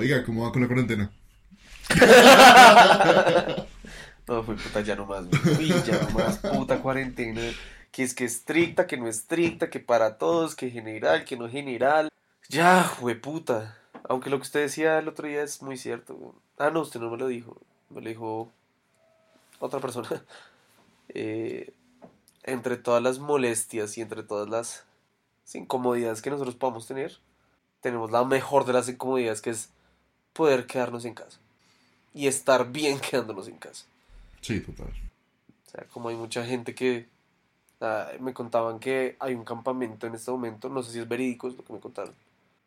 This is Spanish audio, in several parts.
Oiga, ¿cómo va con la cuarentena? No, fue puta, ya no más, güey. Ya no más, puta cuarentena. Que es que estricta, que no estricta, que para todos, que general, que no general. Ya, güey, puta. Aunque lo que usted decía el otro día es muy cierto. Ah, no, usted no me lo dijo. Me lo dijo otra persona. Eh, entre todas las molestias y entre todas las incomodidades que nosotros podamos tener, tenemos la mejor de las incomodidades que es poder quedarnos en casa. Y estar bien quedándonos en casa. Sí, total. O sea, como hay mucha gente que ah, me contaban que hay un campamento en este momento, no sé si es verídico, es lo que me contaron.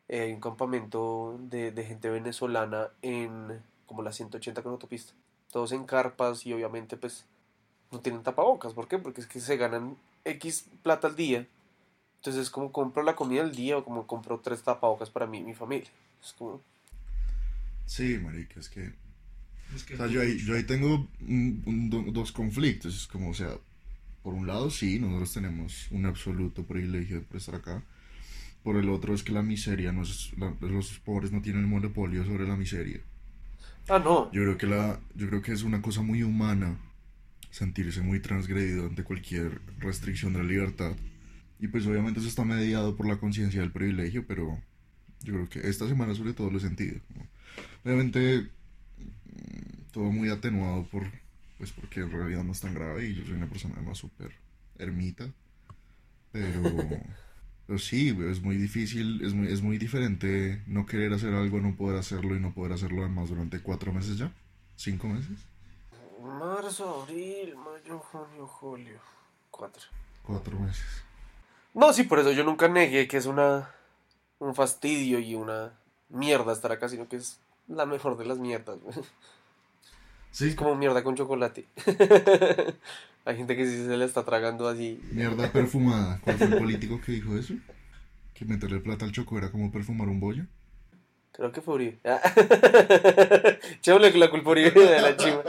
Eh, hay un campamento de, de gente venezolana en como la 180 con autopista. Todos en carpas y obviamente pues no tienen tapabocas. ¿Por qué? Porque es que se ganan X plata al día. Entonces es como compro la comida al día o como compro tres tapabocas para mí y mi familia. Es como... Sí, marica, es que... O sea, yo ahí, yo ahí tengo un- un- do- dos conflictos. Es como, o sea, por un lado, sí, nosotros tenemos un absoluto privilegio por estar acá. Por el otro es que la miseria, no es, la- los pobres no tienen el monopolio sobre la miseria. Ah, no. Yo creo que la, yo creo que es una cosa muy humana sentirse muy transgredido ante cualquier restricción de la libertad. Y pues obviamente eso está mediado por la conciencia del privilegio, pero yo creo que esta semana sobre todo lo he sentido. como- Obviamente mm, todo muy atenuado por pues porque en realidad no es tan grave y yo soy una persona además súper ermita. Pero, pero sí, es muy difícil, es muy, es muy diferente no querer hacer algo, no poder hacerlo y no poder hacerlo además durante cuatro meses ya, cinco meses, Marzo, abril, mayo, junio, julio. Cuatro. cuatro meses. No, sí, por eso yo nunca negué que es una un fastidio y una mierda estar acá, sino que es la mejor de las mierdas. güey. Sí, Es como mierda con chocolate. Hay gente que sí se la está tragando así. mierda perfumada. ¿Cuál fue el político que dijo eso? Que meterle plata al choco era como perfumar un bollo. Creo que fue Uribe. Chévere que la culpa Uribe de la chiva.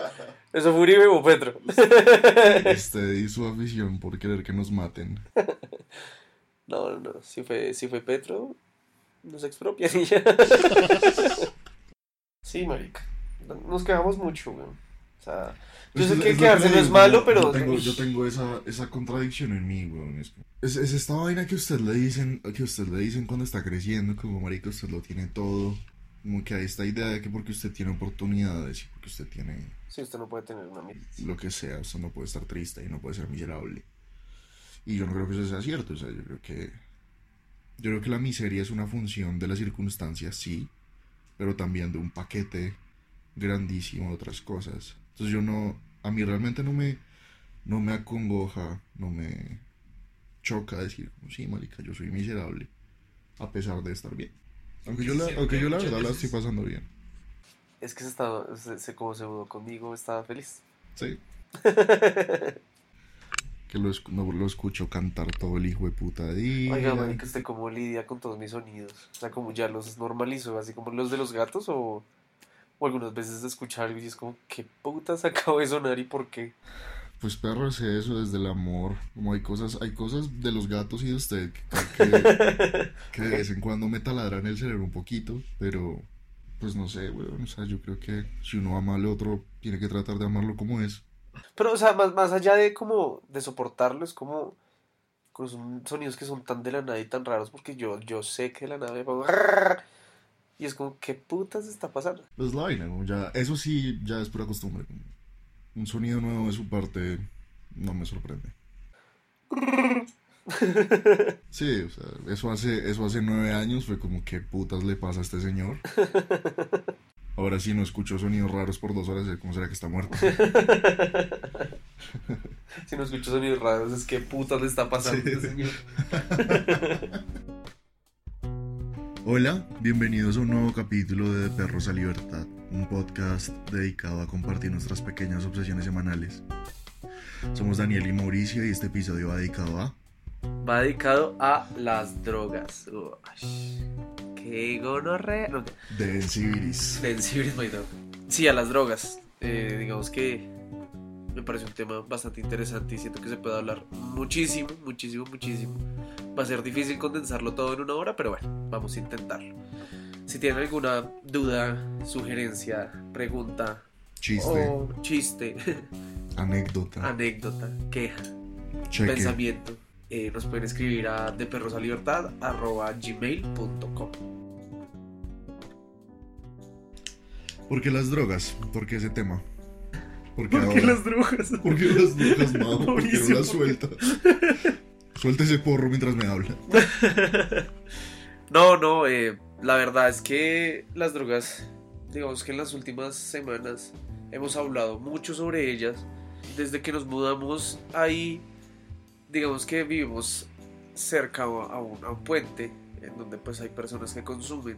¿Eso fue Uribe o Petro? Este y su afición por querer que nos maten. No, no, no. Si fue, si fue Petro, nos expropian y ya. Sí, marica. Nos quejamos mucho, güey. O sea, yo Es sé es que quedarse no es malo, yo- pero... Yo tengo, yo tengo esa, esa contradicción en mí, weón. Es, es, es esta vaina que usted le dicen, que usted le dicen cuando está creciendo, como marica, usted lo tiene todo. Como que hay esta idea de que porque usted tiene oportunidades y porque usted tiene Sí, usted no puede tener una amiga. lo que sea, usted no puede estar triste y no puede ser miserable. Y yo no creo que eso sea cierto, o sea, yo creo que yo creo que la miseria es una función de las circunstancias, sí, pero también de un paquete grandísimo de otras cosas. Entonces yo no, a mí realmente no me, no me acongoja, no me choca decir, sí, marica, yo soy miserable, a pesar de estar bien. Aunque yo la, aunque yo la verdad la estoy pasando bien. Es que se estaba, se, se- como se mudó conmigo, estaba feliz. Sí. que lo, esc- no, lo escucho cantar todo el hijo de puta día. Oiga, marica, ¿usted cómo lidia con todos mis sonidos? O sea, como ya los normalizo, así como los de los gatos o, o algunas veces escuchar algo y es como, ¿qué putas acabo de sonar y por qué? Pues perro es eso desde el amor. Como hay cosas, hay cosas de los gatos y de usted que, que, que de vez en cuando me taladran el cerebro un poquito, pero pues no sé, weón. O sea, yo creo que si uno ama al otro, tiene que tratar de amarlo como es. Pero, o sea, más, más allá de como de soportarlo, es como son sonidos que son tan de la nada y tan raros, porque yo, yo sé que de la nada me pongo y es como, ¿qué putas está pasando? Pues la vaina, ¿no? Ya, eso sí, ya es pura costumbre. Un sonido nuevo de su parte no me sorprende. Sí, o sea, eso hace, eso hace nueve años fue como, ¿qué putas le pasa a este señor? Ahora sí no escucho sonidos raros por dos horas, ¿cómo será que está muerto? Si no escucho sonidos raros, es que putas le está pasando Sí. señor. Hola, bienvenidos a un nuevo capítulo de De Perros a Libertad, un podcast dedicado a compartir nuestras pequeñas obsesiones semanales. Somos Daniel y Mauricio y este episodio va dedicado a... Va dedicado a las drogas. Uy, qué gonorrea. No, Densibiris. Sensibilis, my dog. Sí, a las drogas. Eh, digamos que me parece un tema bastante interesante y siento que se puede hablar muchísimo, muchísimo, muchísimo. Va a ser difícil condensarlo todo en una hora, pero bueno, vamos a intentarlo. Si tienen alguna duda, sugerencia, pregunta Chiste, o chiste, anécdota, anécdota, queja, cheque. pensamiento, eh, nos pueden escribir a deperrosalibertad.gmail.com ¿Por qué las drogas? ¿Por qué ese tema? ¿Por qué ¿Por qué ahora? las drogas? ¿Por qué las drogas, Mao? ¿Por qué no las suelta? Suelta ese porro mientras me habla. No, no, eh, la verdad es que las drogas, digamos que en las últimas semanas hemos hablado mucho sobre ellas. Desde que nos mudamos ahí, digamos que vivimos cerca a un, a un puente en donde pues hay personas que consumen.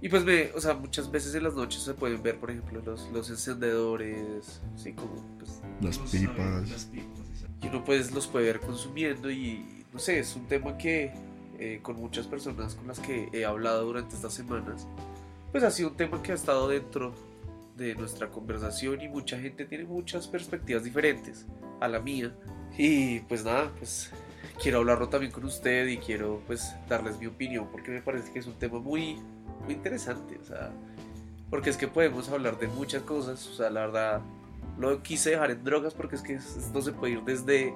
Y pues me, o sea, muchas veces en las noches se pueden ver, por ejemplo, los, los encendedores, así como pues, Las pipas. y uno pues los puede ver consumiendo y no sé, es un tema que eh, con muchas personas con las que he hablado durante estas semanas, pues ha sido un tema que ha estado dentro de nuestra conversación y mucha gente tiene muchas perspectivas diferentes a la mía y pues nada, pues quiero hablarlo también con usted y quiero pues darles mi opinión porque me parece que es un tema muy, muy interesante, o sea, porque es que podemos hablar de muchas cosas, o sea, la verdad lo quise dejar en drogas porque es que esto se puede ir desde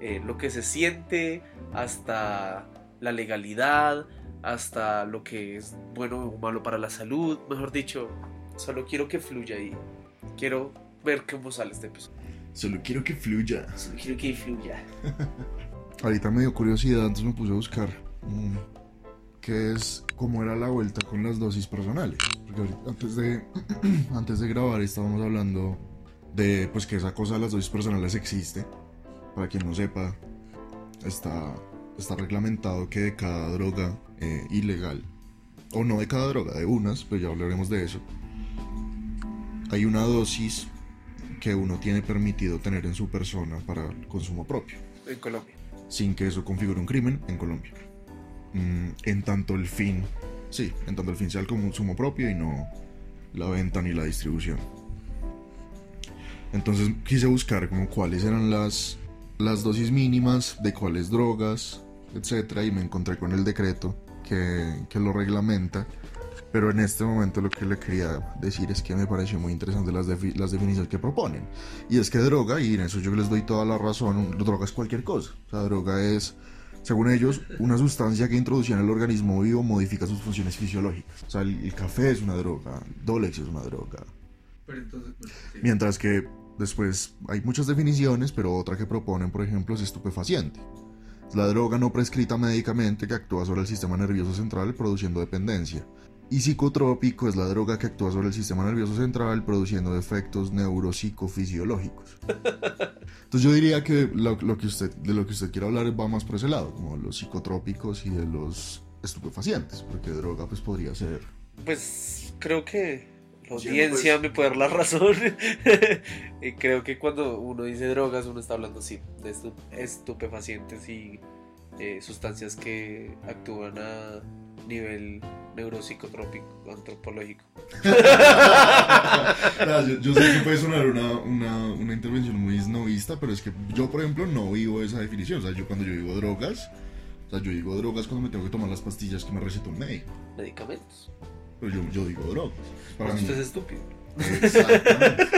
eh, lo que se siente hasta la legalidad, hasta lo que es bueno o malo para la salud, mejor dicho, solo quiero que fluya y quiero ver cómo sale este episodio. Solo quiero que fluya. Solo quiero que fluya. Ahorita me dio curiosidad, antes me puse a buscar mm, qué es, cómo era la vuelta con las dosis personales. Porque ahorita- antes de, antes de grabar estábamos hablando de pues que esa cosa de las dosis personales existe. Para quien no sepa, está, está reglamentado que de cada droga eh, ilegal, o no de cada droga, de unas, pero ya hablaremos de eso, hay una dosis que uno tiene permitido tener en su persona para el consumo propio En Colombia. sin que eso configure un crimen en Colombia. Mm, en tanto el fin, sí, en tanto el fin sea el consumo propio y no la venta ni la distribución. Entonces quise buscar como cuáles eran las, las dosis mínimas de cuáles drogas, etcétera, y me encontré con el decreto que, que lo reglamenta. Pero en este momento lo que le quería decir es que me pareció muy interesante las, las definiciones que proponen. Y es que droga, y en eso yo les doy toda la razón, droga es cualquier cosa. O sea, droga es, según ellos, una sustancia que introducida en el organismo vivo modifica sus funciones fisiológicas. O sea, el, el café es una droga, el Dolex es una droga. Pero entonces, Mientras que después hay muchas definiciones, pero otra que proponen, por ejemplo, es estupefaciente. Es la droga no prescrita médicamente que actúa sobre el sistema nervioso central produciendo dependencia. Y psicotrópico es la droga que actúa sobre el sistema nervioso central produciendo efectos neuropsicofisiológicos. Entonces yo diría que lo, lo que usted, de lo que usted quiere hablar va más por ese lado, como los psicotrópicos y de los estupefacientes, porque droga pues podría ser... Pues creo que la Sí, audiencia pues. me puede dar la razón. y creo que cuando uno dice drogas, uno está hablando sí, de estu- estupefacientes y eh, sustancias que actúan a nivel neuropsicotrópico, antropológico. Yo, yo sé que puede sonar una, una, una intervención muy novista, pero es que yo, por ejemplo, no vivo esa definición. O sea, yo cuando yo digo drogas, o sea, yo digo drogas cuando me tengo que tomar las pastillas que me receta un médico. Medicamentos. Pero yo, yo digo drogas. Para mí. Usted es estúpido. Exactamente.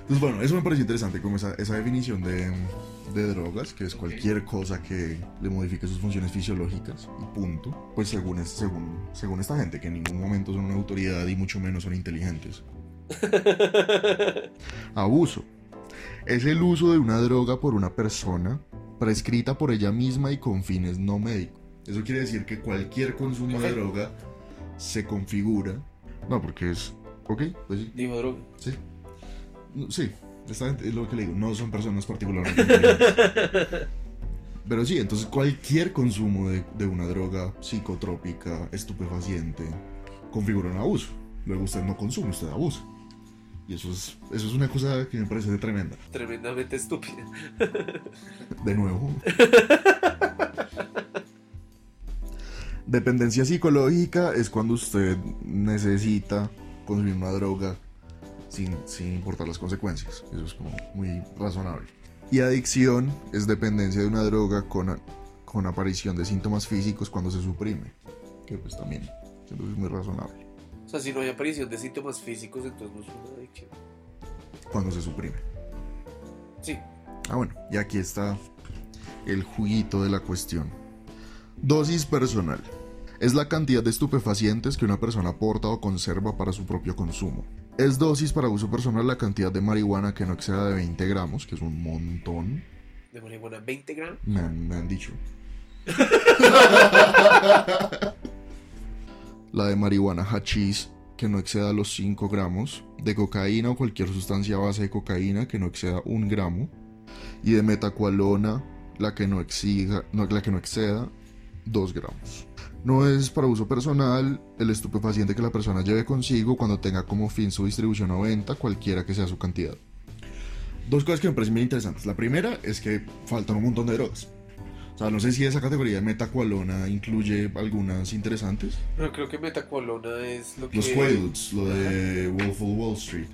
Entonces, bueno, eso me pareció interesante, como esa, esa definición de, de drogas, que es cualquier cosa que le modifique sus funciones fisiológicas, y punto. Pues según, es- según, según esta gente, que en ningún momento son una autoridad y mucho menos son inteligentes. Abuso. Es el uso de una droga por una persona prescrita por ella misma y con fines no médicos. Eso quiere decir que cualquier consumo de droga se configura. No, porque es. Ok, pues sí. Dijo droga. Sí. Sí, es lo que le digo, no son personas particularmente inteligentes. Pero sí, entonces cualquier consumo de, de una droga psicotrópica, estupefaciente, configura un abuso. Luego usted no consume, usted abusa. Y eso es, eso es una cosa que me parece tremenda. Tremendamente estúpida. De nuevo. Dependencia psicológica es cuando usted necesita consumir una droga sin, sin importar las consecuencias. Eso es como muy razonable. Y adicción es dependencia de una droga con, con aparición de síntomas físicos cuando se suprime. que pues también es muy razonable. O sea, si no hay aparición de síntomas físicos, entonces no es una adicción. Cuando se suprime. Sí. Ah, bueno, y aquí está el juguito de la cuestión. Dosis personal. Es la cantidad de estupefacientes que una persona aporta o conserva para su propio consumo. Es dosis para uso personal la cantidad de marihuana que no exceda de 20 gramos, que es un montón. ¿De marihuana 20 gramos? Me han, me han dicho. la de marihuana hachís, que no exceda los 5 gramos. De cocaína o cualquier sustancia a base de cocaína que no exceda 1 gramo. Y de metacualona, la que no, exija, no, la que no exceda 2 gramos. No es para uso personal el estupefaciente que la persona lleve consigo cuando tenga como fin su distribución o venta, cualquiera que sea su cantidad. Dos cosas que me parecen muy interesantes. La primera es que faltan un montón de drogas. O sea, no sé si esa categoría de metacualona incluye algunas interesantes. Pero creo que metacualona es lo que... Los Quaaludes, lo de Wolf of Wall Street.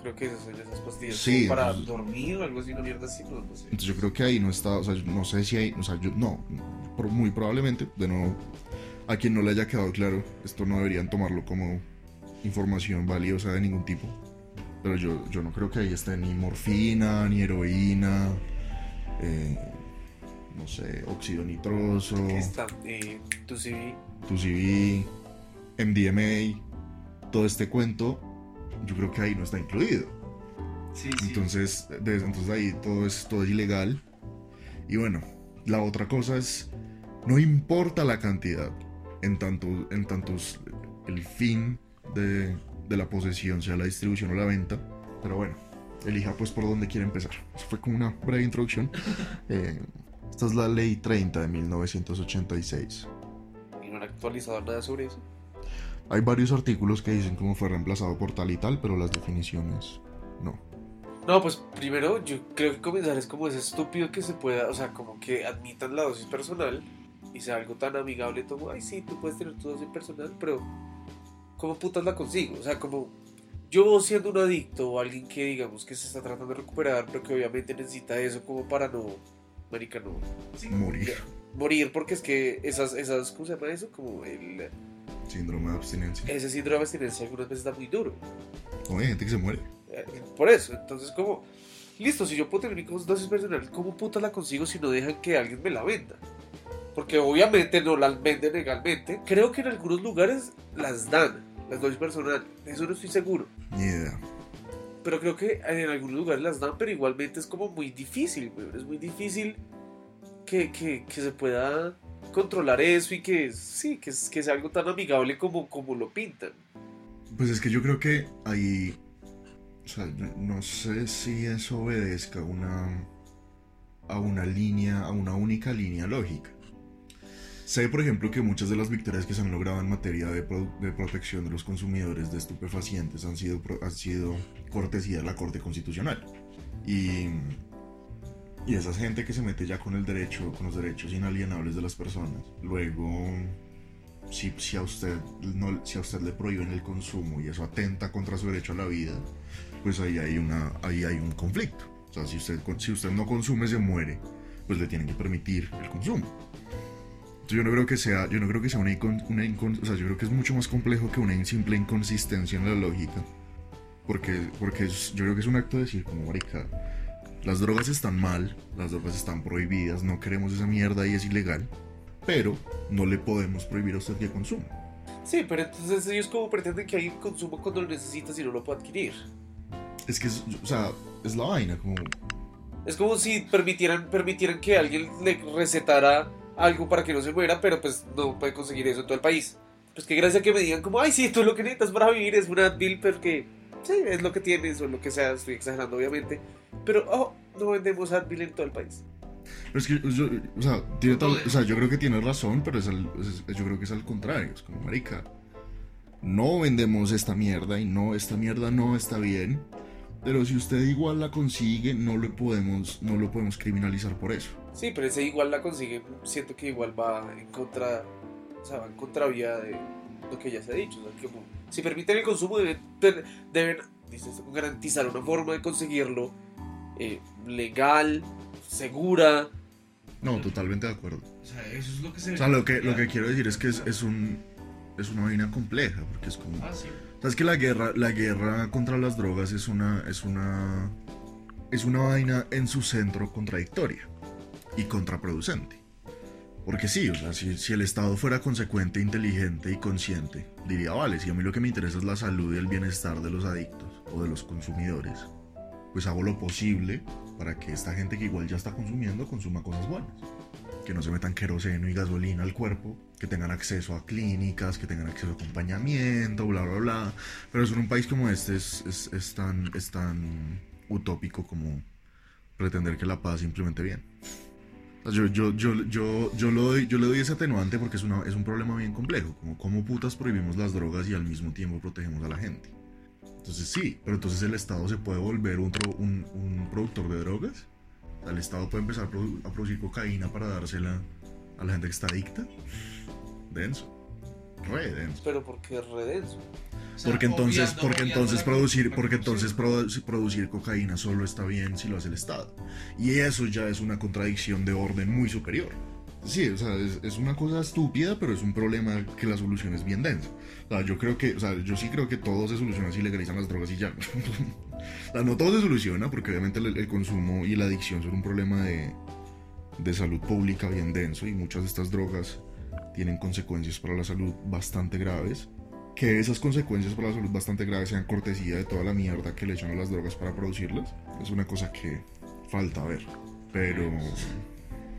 Creo que esas son esas pastillas. Sí, como para dormir o algo así, una mierda así, no, no sé. Entonces yo creo que ahí no está, o sea, no sé si hay, o sea, yo, no, muy probablemente, de nuevo, a quien no le haya quedado claro, esto no deberían tomarlo como información valiosa de ningún tipo. Pero yo, yo no creo que ahí esté ni morfina, ni heroína, eh, no sé, óxido nitroso, Aquí está, eh, tu CV. 2CB, MDMA, todo este cuento, yo creo que ahí no está incluido. Sí, Entonces, de- entonces ahí todo es, todo es ilegal. Y bueno, la otra cosa es, no importa la cantidad, en tanto, en tantos el fin de, de la posesión sea la distribución o la venta. Pero bueno, elija pues por dónde quiere empezar. Eso fue como una breve introducción. Eh, esta es la ley 30 de 1986. Y no han actualizado nada sobre eso. Hay varios artículos que dicen cómo fue reemplazado por tal y tal, pero las definiciones no. No, pues primero yo creo que comenzar es como es estúpido que se pueda, o sea, como que admitan la dosis personal y sea algo tan amigable como, ay, sí, tú puedes tener tu dosis personal, pero ¿cómo putas la consigo? O sea, como yo siendo un adicto o alguien que digamos que se está tratando de recuperar, pero que obviamente necesita eso como para no, marica, no Morir. morir, porque es que esas, esas, ¿cómo se llama eso? Como el, Síndrome de abstinencia. ese síndrome de abstinencia algunas veces está muy duro. No, hay gente que se muere. Eh, Por eso, entonces como, listo, si yo puedo tener mi dosis personal, ¿cómo puta la consigo si no dejan que alguien me la venda? Porque obviamente no la venden legalmente. Creo que en algunos lugares las dan, las dosis personal. Eso no estoy seguro. Ni idea. Pero creo que en algunos lugares las dan, pero igualmente es como muy difícil, weón. Es muy difícil que, que, que se pueda controlar eso y que sí, que, que sea algo tan amigable como, como lo pintan. Pues es que yo creo que ahí. O sea, no- sé si eso obedezca una. a una línea, a una única línea lógica. Sé, por ejemplo, que muchas de las victorias que se han logrado en materia de, pro- de protección de los consumidores de estupefacientes han sido, han sido cortesía de la Corte Constitucional. Y, y esa gente que se mete ya con el derecho, con los derechos inalienables de las personas, luego si, si, a usted no, si a usted le prohíben el consumo y eso atenta contra su derecho a la vida, pues ahí hay, una, ahí hay un conflicto. O sea, si usted, si usted no consume, se muere, pues le tienen que permitir el consumo. Yo no creo que sea, yo no creo que sea una, incon- una incon- o sea, yo creo que es mucho más complejo que una simple inconsistencia en la lógica. Porque, porque es- yo creo que es un acto de decir, como marica, las drogas están mal, las drogas están prohibidas, no queremos esa mierda y es ilegal, pero no le podemos prohibir a usted que consuma. Sí, pero entonces ellos como pretenden que alguien consuma cuando lo necesita si no lo puede adquirir. Es que, es, o sea, es la vaina, como, Es como si permitieran, permitieran que alguien le recetara algo para que no se muera, pero pues no puede conseguir eso en todo el país. Pues que gracia que me digan como, ay, sí, tú lo que necesitas para vivir es una Advil, porque sí, es lo que tienes o lo que sea, estoy exagerando obviamente. Pero, oh, no vendemos Advil en todo el país. Pero es que, yo- o, sea, tiene tal- o sea, yo creo que tiene razón, pero es al- es- yo creo que es al contrario. Es como, marica, no vendemos esta mierda y no, esta mierda no está bien. Pero si usted igual la consigue, no lo podemos, no lo podemos criminalizar por eso. Sí, pero ese igual la consigue, siento que igual va en contra, o sea, va en contravía de lo que ya se ha dicho. O sea, que como, si permiten el consumo, deben, deben dices, garantizar una forma de conseguirlo eh, legal, segura, No, totalmente de acuerdo. O sea, eso es lo que se O sea, lo que, lo que quiero decir es que es, es un, es una vaina compleja, porque es como... Ah, sí. Sabes que la guerra, la guerra contra las drogas es una, es una, es una vaina en su centro contradictoria y contraproducente. Porque sí, o sea, si, si el Estado fuera consecuente, inteligente y consciente, diría, vale, si a mí lo que me interesa es la salud y el bienestar de los adictos o de los consumidores, pues hago lo posible para que esta gente que igual ya está consumiendo consuma cosas buenas. Que no se metan queroseno y gasolina al cuerpo, que tengan acceso a clínicas, que tengan acceso a acompañamiento, bla, bla, bla. Pero eso en un país como este es, es, es tan, es tan utópico como pretender que la paz simplemente bien. Yo, yo, yo, yo, yo, lo doy, yo le doy ese atenuante porque es, una, es un problema bien complejo. Como cómo putas prohibimos las drogas y al mismo tiempo protegemos a la gente. Entonces sí, pero entonces el Estado se puede volver un, un, productor de drogas. El Estado puede empezar a producir cocaína para dársela a la gente que está adicta. Denso. Re denso. Pero porque es redenso. O sea, Porque entonces, obviando- porque obviando entonces producir, porque entonces produ- producir cocaína solo está bien si lo hace el Estado. Y eso ya es una contradicción de orden muy superior. Sí, o sea, es, es una cosa estúpida, pero es un problema que la solución es bien densa. O sea, yo creo que, o sea, yo sí creo que todo se soluciona si legalizan las drogas y ya. o sea, no todo se soluciona, porque obviamente el, el consumo y la adicción son un problema de, de salud pública bien denso y muchas de estas drogas tienen consecuencias para la salud bastante graves. Que esas consecuencias para la salud bastante graves sean cortesía de toda la mierda que le echan a las drogas para producirlas, es una cosa que falta ver. Pero,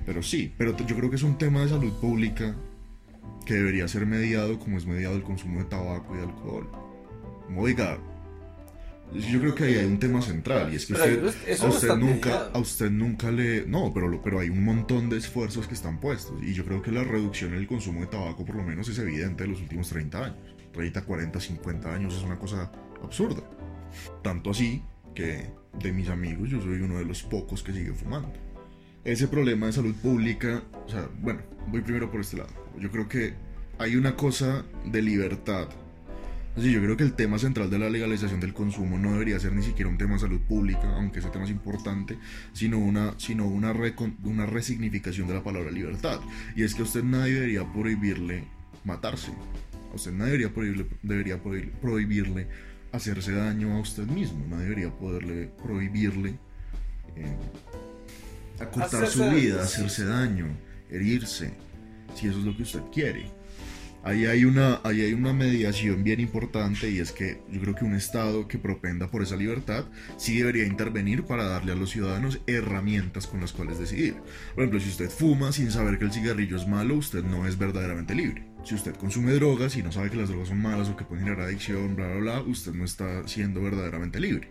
pero sí, pero yo creo que es un tema de salud pública que debería ser mediado como es mediado el consumo de tabaco y de alcohol. Oiga, yo creo que ahí hay un tema central y es que usted, no a no usted está nunca, mediado. a usted nunca le, no, pero pero hay un montón de esfuerzos que están puestos y yo creo que la reducción en el consumo de tabaco por lo menos es evidente en los últimos 30 años, 30, 40, 50 años es una cosa absurda. Tanto así que de mis amigos yo soy uno de los pocos que sigue fumando. Ese problema de salud pública, o sea, bueno, voy primero por este lado. Yo creo que hay una cosa de libertad. Así, yo creo que el tema central de la legalización del consumo no debería ser ni siquiera un tema de salud pública, aunque ese tema es importante, sino una, sino una, recon- una resignificación de la palabra libertad. Y es que a usted nadie debería prohibirle matarse. A usted nadie debería prohibirle, debería prohibir- prohibirle hacerse daño a usted mismo. Nadie debería poderle prohibirle eh, acortar Hacerse su vida, hacerse daño, herirse, si eso es lo que usted quiere. Ahí hay, una, ahí hay una mediación bien importante y es que yo creo que un Estado que propenda por esa libertad sí debería intervenir para darle a los ciudadanos herramientas con las cuales decidir. Por ejemplo, si usted fuma sin saber que el cigarrillo es malo, usted no es verdaderamente libre. Si usted consume drogas y no sabe que las drogas son malas o que pueden generar adicción, bla, bla, bla, usted no está siendo verdaderamente libre.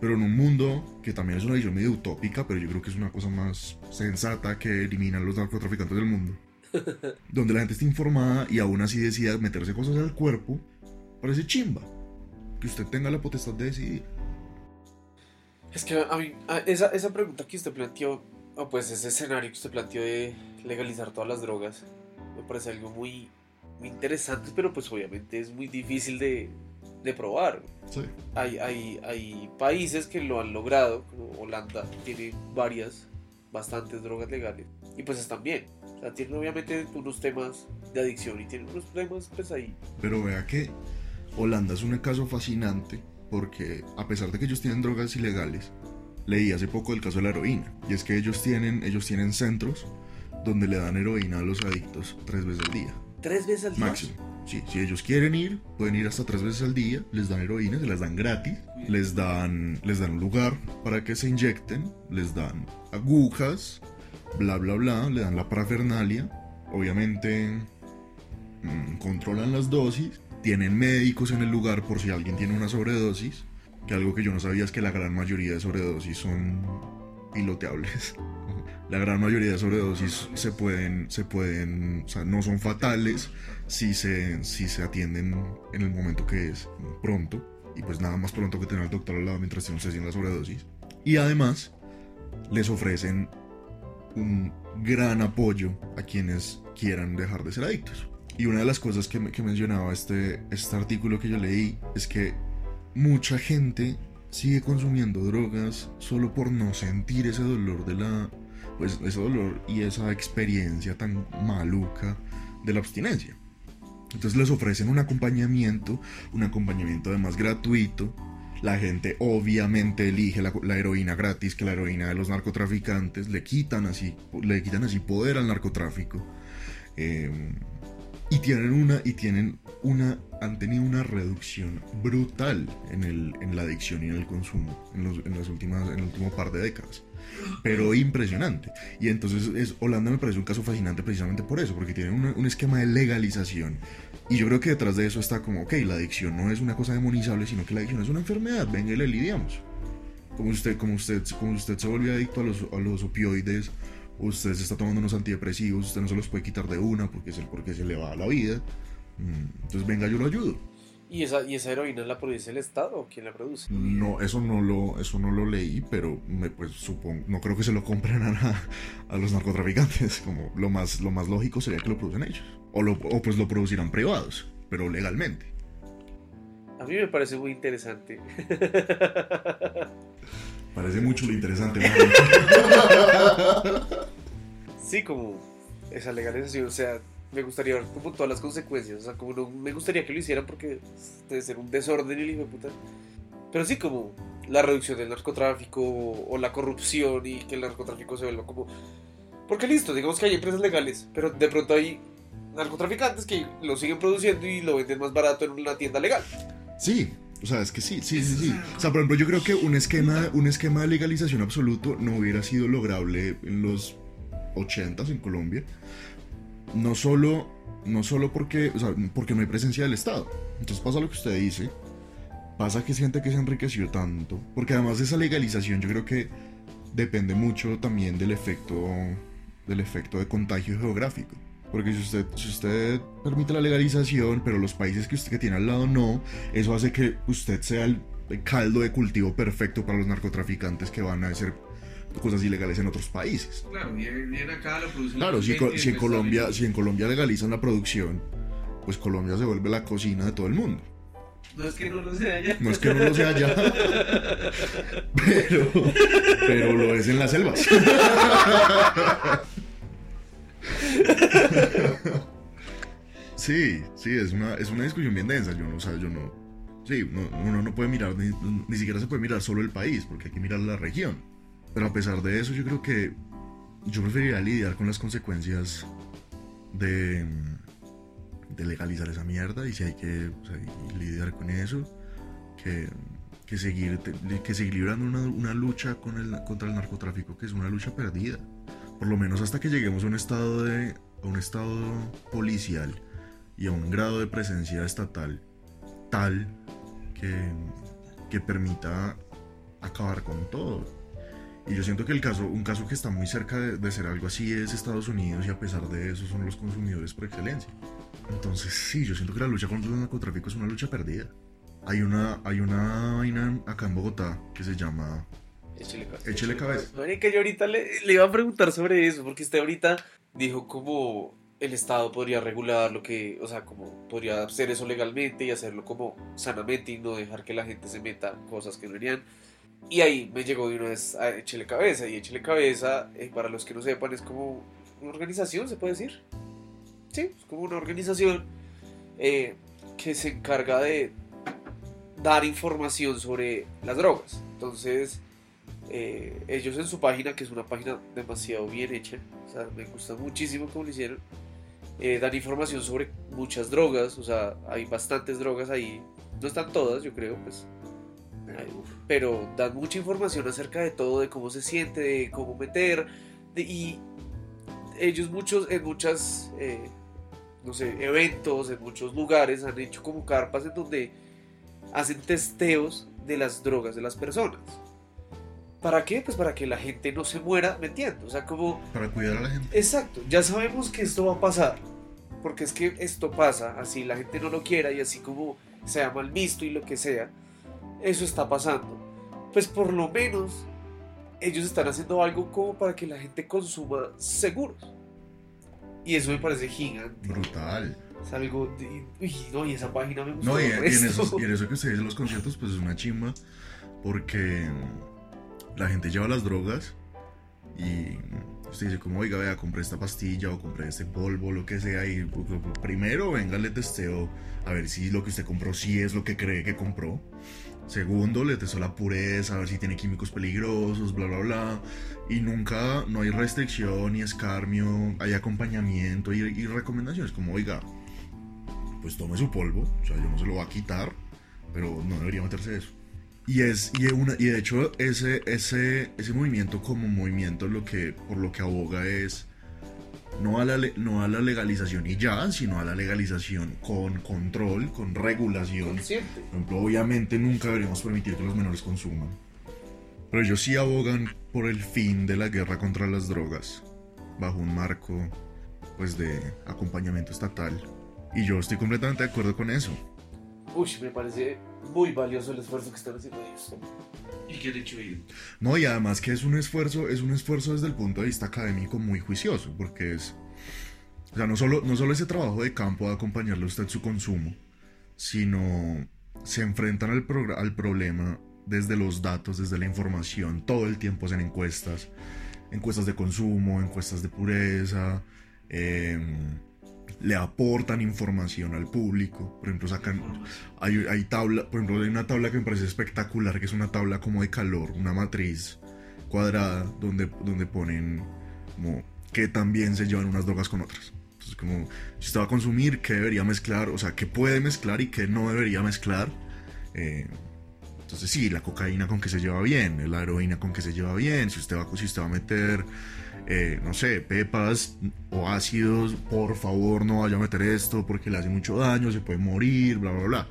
Pero en un mundo que también es una visión medio utópica, pero yo creo que es una cosa más sensata que eliminan los narcotraficantes del mundo. donde la gente está informada y aún así decida meterse cosas al cuerpo, parece chimba. Que usted tenga la potestad de decidir. Es que a mí, a- esa, esa pregunta que usted planteó, o pues ese escenario que usted planteó de legalizar todas las drogas, me parece algo muy, muy interesante, pero pues obviamente es muy difícil de, de probar. Sí. Hay, hay, hay países que lo han logrado, como Holanda tiene varias, bastantes drogas legales, y pues están bien. O sea, tienen obviamente unos temas de adicción y tienen unos temas pues ahí. Pero vea que Holanda es un caso fascinante porque a pesar de que ellos tienen drogas ilegales, leí hace poco el caso de la heroína. Y es que ellos tienen, ellos tienen centros donde le dan heroína a los adictos tres veces al día. Tres veces al día. Máximo. Sí, si ellos quieren ir, pueden ir hasta tres veces al día, les dan heroína, se las dan gratis, les dan, les dan un lugar para que se inyecten, les dan agujas, bla bla bla, le dan la parafernalia, obviamente mm, controlan las dosis, tienen médicos en el lugar por si alguien tiene una sobredosis, que algo que yo no sabía es que la gran mayoría de sobredosis son piloteables. La gran mayoría de sobredosis se pueden, se pueden, no son fatales si se, si se atienden en el momento que es pronto. Y pues nada más pronto que tener al doctor al lado mientras se haciendo la sobredosis. Y además les ofrecen un gran apoyo a quienes quieran dejar de ser adictos. Y una de las cosas que, que mencionaba este, este artículo que yo leí es que mucha gente sigue consumiendo drogas solo por no sentir ese dolor de la, pues ese dolor y esa experiencia tan maluca de la abstinencia. Entonces les ofrecen un acompañamiento, un acompañamiento además gratuito. La gente obviamente elige la, heroína gratis que la heroína de los narcotraficantes. Le quitan así, le quitan así poder al narcotráfico. Eh, y tienen una, y tienen una, han tenido una reducción brutal en, el, en la adicción y en el consumo en, los, en las últimas, en el último par de décadas. Pero impresionante. Y entonces es, Holanda me parece un caso fascinante precisamente por eso, porque tiene un esquema de legalización. Y yo creo que detrás de eso está como, ok, la adicción no es una cosa demonizable, sino que la adicción es una enfermedad, venga y le lidiamos. Como usted, como usted, como usted se volvió adicto a los, a los opioides, usted se está tomando unos antidepresivos, usted no se los puede quitar de una porque, es el, porque se le va la vida. Mm, entonces venga, yo lo ayudo. ¿Y esa, ¿Y esa heroína la produce el Estado o quién la produce? No, eso no lo, eso no lo leí, pero me, pues supongo, no creo que se lo compren a, a, los narcotraficantes, como lo más, lo más lógico sería que lo producen ellos. O, lo, o pues lo producirán privados, pero legalmente. A mí me parece muy interesante. Parece mucho lo interesante. sí, como esa legalización, o sea, me gustaría ver como todas las consecuencias. O sea, como no me gustaría que lo hicieran porque debe ser un desorden el hijo de puta. Pero sí, como la reducción del narcotráfico o la corrupción y que el narcotráfico se vuelva como. Porque listo, digamos que hay empresas legales, pero de pronto hay narcotraficantes que lo siguen produciendo y lo venden más barato en una tienda legal. Sí, o sea, es que sí, sí, sí, sí. O sea, por ejemplo, yo creo que un esquema, un esquema de legalización absoluto no hubiera sido lograble en los 80 en Colombia no solo, no solo porque, porque no hay presencia del Estado. Entonces pasa lo que usted dice, pasa que siente que se enriqueció tanto, porque además de esa legalización yo creo que depende mucho también del efecto, del efecto de contagio geográfico. Porque si usted, si usted permite la legalización, pero los países que usted que tiene al lado no, eso hace que usted sea el caldo de cultivo perfecto para los narcotraficantes que van a ser cosas ilegales en otros países. Claro, vienen acá, lo producen. Claro, si, en Colombia, si en Colombia legalizan la producción, pues Colombia se vuelve la cocina de todo el mundo. No es que no lo sea allá. No es que no lo sea allá. pero, pero lo es en las selvas. sí, sí, es una, es una discusión bien densa. Yo no, o sea, yo no. Sí, uno no puede mirar, ni, ni siquiera se puede mirar solo el país, porque hay que mirar la región. Pero a pesar de eso, yo creo que yo preferiría lidiar con las consecuencias de, de legalizar esa mierda y si hay que lidiar con eso, que, que, seguir, que seguir librando una, una lucha con el, contra el narcotráfico, que es una lucha perdida. Por lo menos hasta que lleguemos a un estado, de, a un estado policial y a un grado de presencia estatal tal que, que permita acabar con todo. Y yo siento que el caso, un caso que está muy cerca de, ser algo así es Estados Unidos y a pesar de eso son los consumidores por excelencia. Entonces sí, yo siento que la lucha contra el narcotráfico es una lucha perdida. Hay una, hay una vaina acá en Bogotá que se llama... Échele, cabeza. que yo ahorita le, le iba a preguntar sobre eso, porque usted ahorita dijo como el Estado podría regular lo que, o sea, como podría hacer eso legalmente y hacerlo como sanamente y no dejar que la gente se meta cosas que no deberían. Y ahí me llegó de una vez a Échele Cabeza. Y Échele Cabeza, eh, para los que no sepan, es como una organización, ¿se puede decir? Sí, es como una organización eh, que se encarga de dar información sobre las drogas. Entonces, eh, ellos en su página, que es una página demasiado bien hecha, o sea, me gusta muchísimo cómo lo hicieron, dan información sobre muchas drogas, o sea, hay bastantes drogas ahí, no están todas, yo creo, pues pero dan mucha información acerca de todo, de cómo se siente, de cómo meter, y ellos muchos, en muchas, eh, no sé, eventos, en muchos lugares han hecho como carpas en donde hacen testeos de las drogas de las personas. ¿Para qué? Pues para que la gente no se muera metiendo, o sea, como... Para cuidar a la gente. Exacto, ya sabemos que esto va a pasar, porque es que esto pasa, así la gente no lo quiera y así como sea mal visto y lo que sea eso está pasando. Pues por lo menos ellos están haciendo algo como para que la gente consuma seguros. Y eso me parece gigante. Brutal. Es algo. uy, no, y esa página me gustó. No, y, en eso, y en eso que ustedes en los conciertos, pues es una chimba. Porque la gente lleva las drogas y usted dice como, oiga, vea, compré esta pastilla o compré este polvo, lo que sea, y primero venga, le testeo a ver si lo que usted compró sí es lo que cree que compró. Segundo, le testó la pureza, a ver si tiene químicos peligrosos, bla, bla, bla. Y nunca, no hay restricción ni escarmio, hay acompañamiento y, recomendaciones como, oiga, pues tome su polvo, o sea, yo no se lo voy a quitar, pero no debería meterse eso. Y es y, una, y de hecho ese, ese, ese movimiento como movimiento lo que, por lo que aboga es no a, la, no a la legalización y ya, sino a la legalización con control, con regulación. Por ejemplo, obviamente nunca deberíamos permitir que los menores consuman. Pero ellos sí abogan por el fin de la guerra contra las drogas, bajo un marco pues de acompañamiento estatal. Y yo estoy completamente de acuerdo con eso. Uy, me parece muy valioso el esfuerzo que están haciendo ellos. ¿Y qué han hecho ellos? No, y además que es un esfuerzo, es un esfuerzo desde el punto de vista académico muy juicioso, porque es, o sea, no solo, no solo ese trabajo de campo de acompañarle a usted su consumo, sino se enfrentan al, al problema desde los datos, desde la información, todo el tiempo hacen encuestas, encuestas de consumo, encuestas de pureza, eh, le aportan información al público. Por ejemplo, sacan. Hay, hay, tabla. Por ejemplo, hay una tabla que me parece espectacular, que es una tabla como de calor, una matriz cuadrada, donde, donde ponen como que también se llevan unas drogas con otras. Entonces, como si usted va a consumir, qué debería mezclar, o sea, qué puede mezclar y qué no debería mezclar. Eh, entonces, sí, la cocaína con que se lleva bien, la heroína con que se lleva bien. Si usted va, si usted va a meter eh, no sé, pepas o ácidos, por favor no vaya a meter esto porque le hace mucho daño, se puede morir, bla, bla, bla.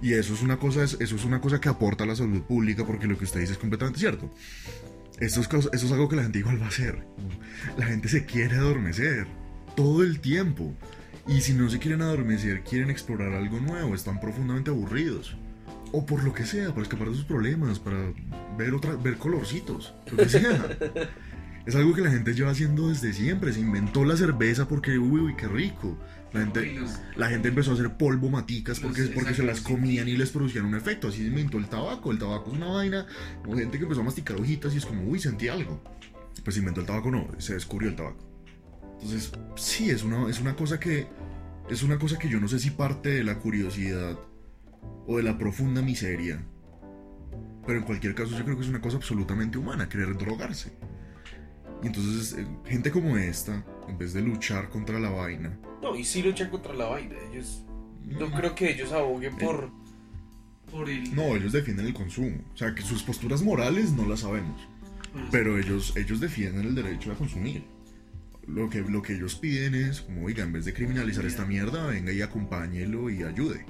Y eso es una cosa, eso es una cosa que aporta a la salud pública porque lo que usted dice es completamente cierto. Esto es, eso es algo que la gente igual va a hacer. La gente se quiere adormecer todo el tiempo. Y si no se quieren adormecer, quieren explorar algo nuevo, están profundamente aburridos. O por lo que sea, para escapar de sus problemas, para ver, otra, ver colorcitos, lo que sea. Es algo que la gente lleva haciendo desde siempre. Se inventó la cerveza porque, uy, uy, qué rico. La gente, la gente empezó a hacer polvo maticas porque, porque se las comían y les producían un efecto. Así se inventó el tabaco. El tabaco es una vaina. Hubo gente que empezó a masticar hojitas y es como, uy, sentí algo. Pues se inventó el tabaco, no, se descubrió el tabaco. Entonces, sí, es una, es una cosa que. Es una cosa que yo no sé si parte de la curiosidad o de la profunda miseria. Pero en cualquier caso, yo creo que es una cosa absolutamente humana, querer drogarse. Y entonces, eh, gente como esta, en vez de luchar contra la vaina. No, y sí luchan contra la vaina. Ellos. No creo que ellos aboguen por. por el... No, ellos defienden el consumo. O sea, que sus posturas morales no las sabemos. Pero ellos, ellos defienden el derecho a consumir. Lo que, lo que ellos piden es, como, oiga, en vez de criminalizar esta mierda, venga y acompáñelo y ayude.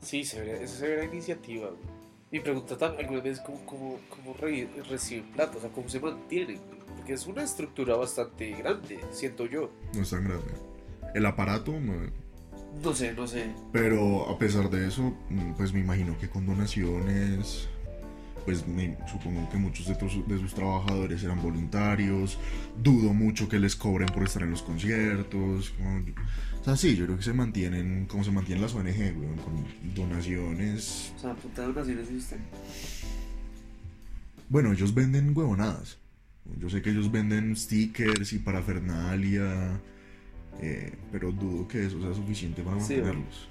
Sí, se esa la iniciativa. Mi pregunta también alguna vez cómo, cómo, cómo reciben plata, o sea, cómo se mantienen es una estructura bastante grande, siento yo. No es tan grande. El aparato, no, no sé, no sé. Pero a pesar de eso, mm, pues me imagino que con donaciones, pues me, supongo que muchos de, de, sus trabajadores eran voluntarios. Dudo mucho que les cobren por estar en los conciertos. o sea, sí, yo creo que se mantienen, como se mantienen las ONG, con donaciones. O sea, puta donaciones de usted. Bueno, ellos venden huevonadas. Yo sé que ellos venden stickers y parafernalia, eh, pero dudo que eso sea suficiente para mantenerlos.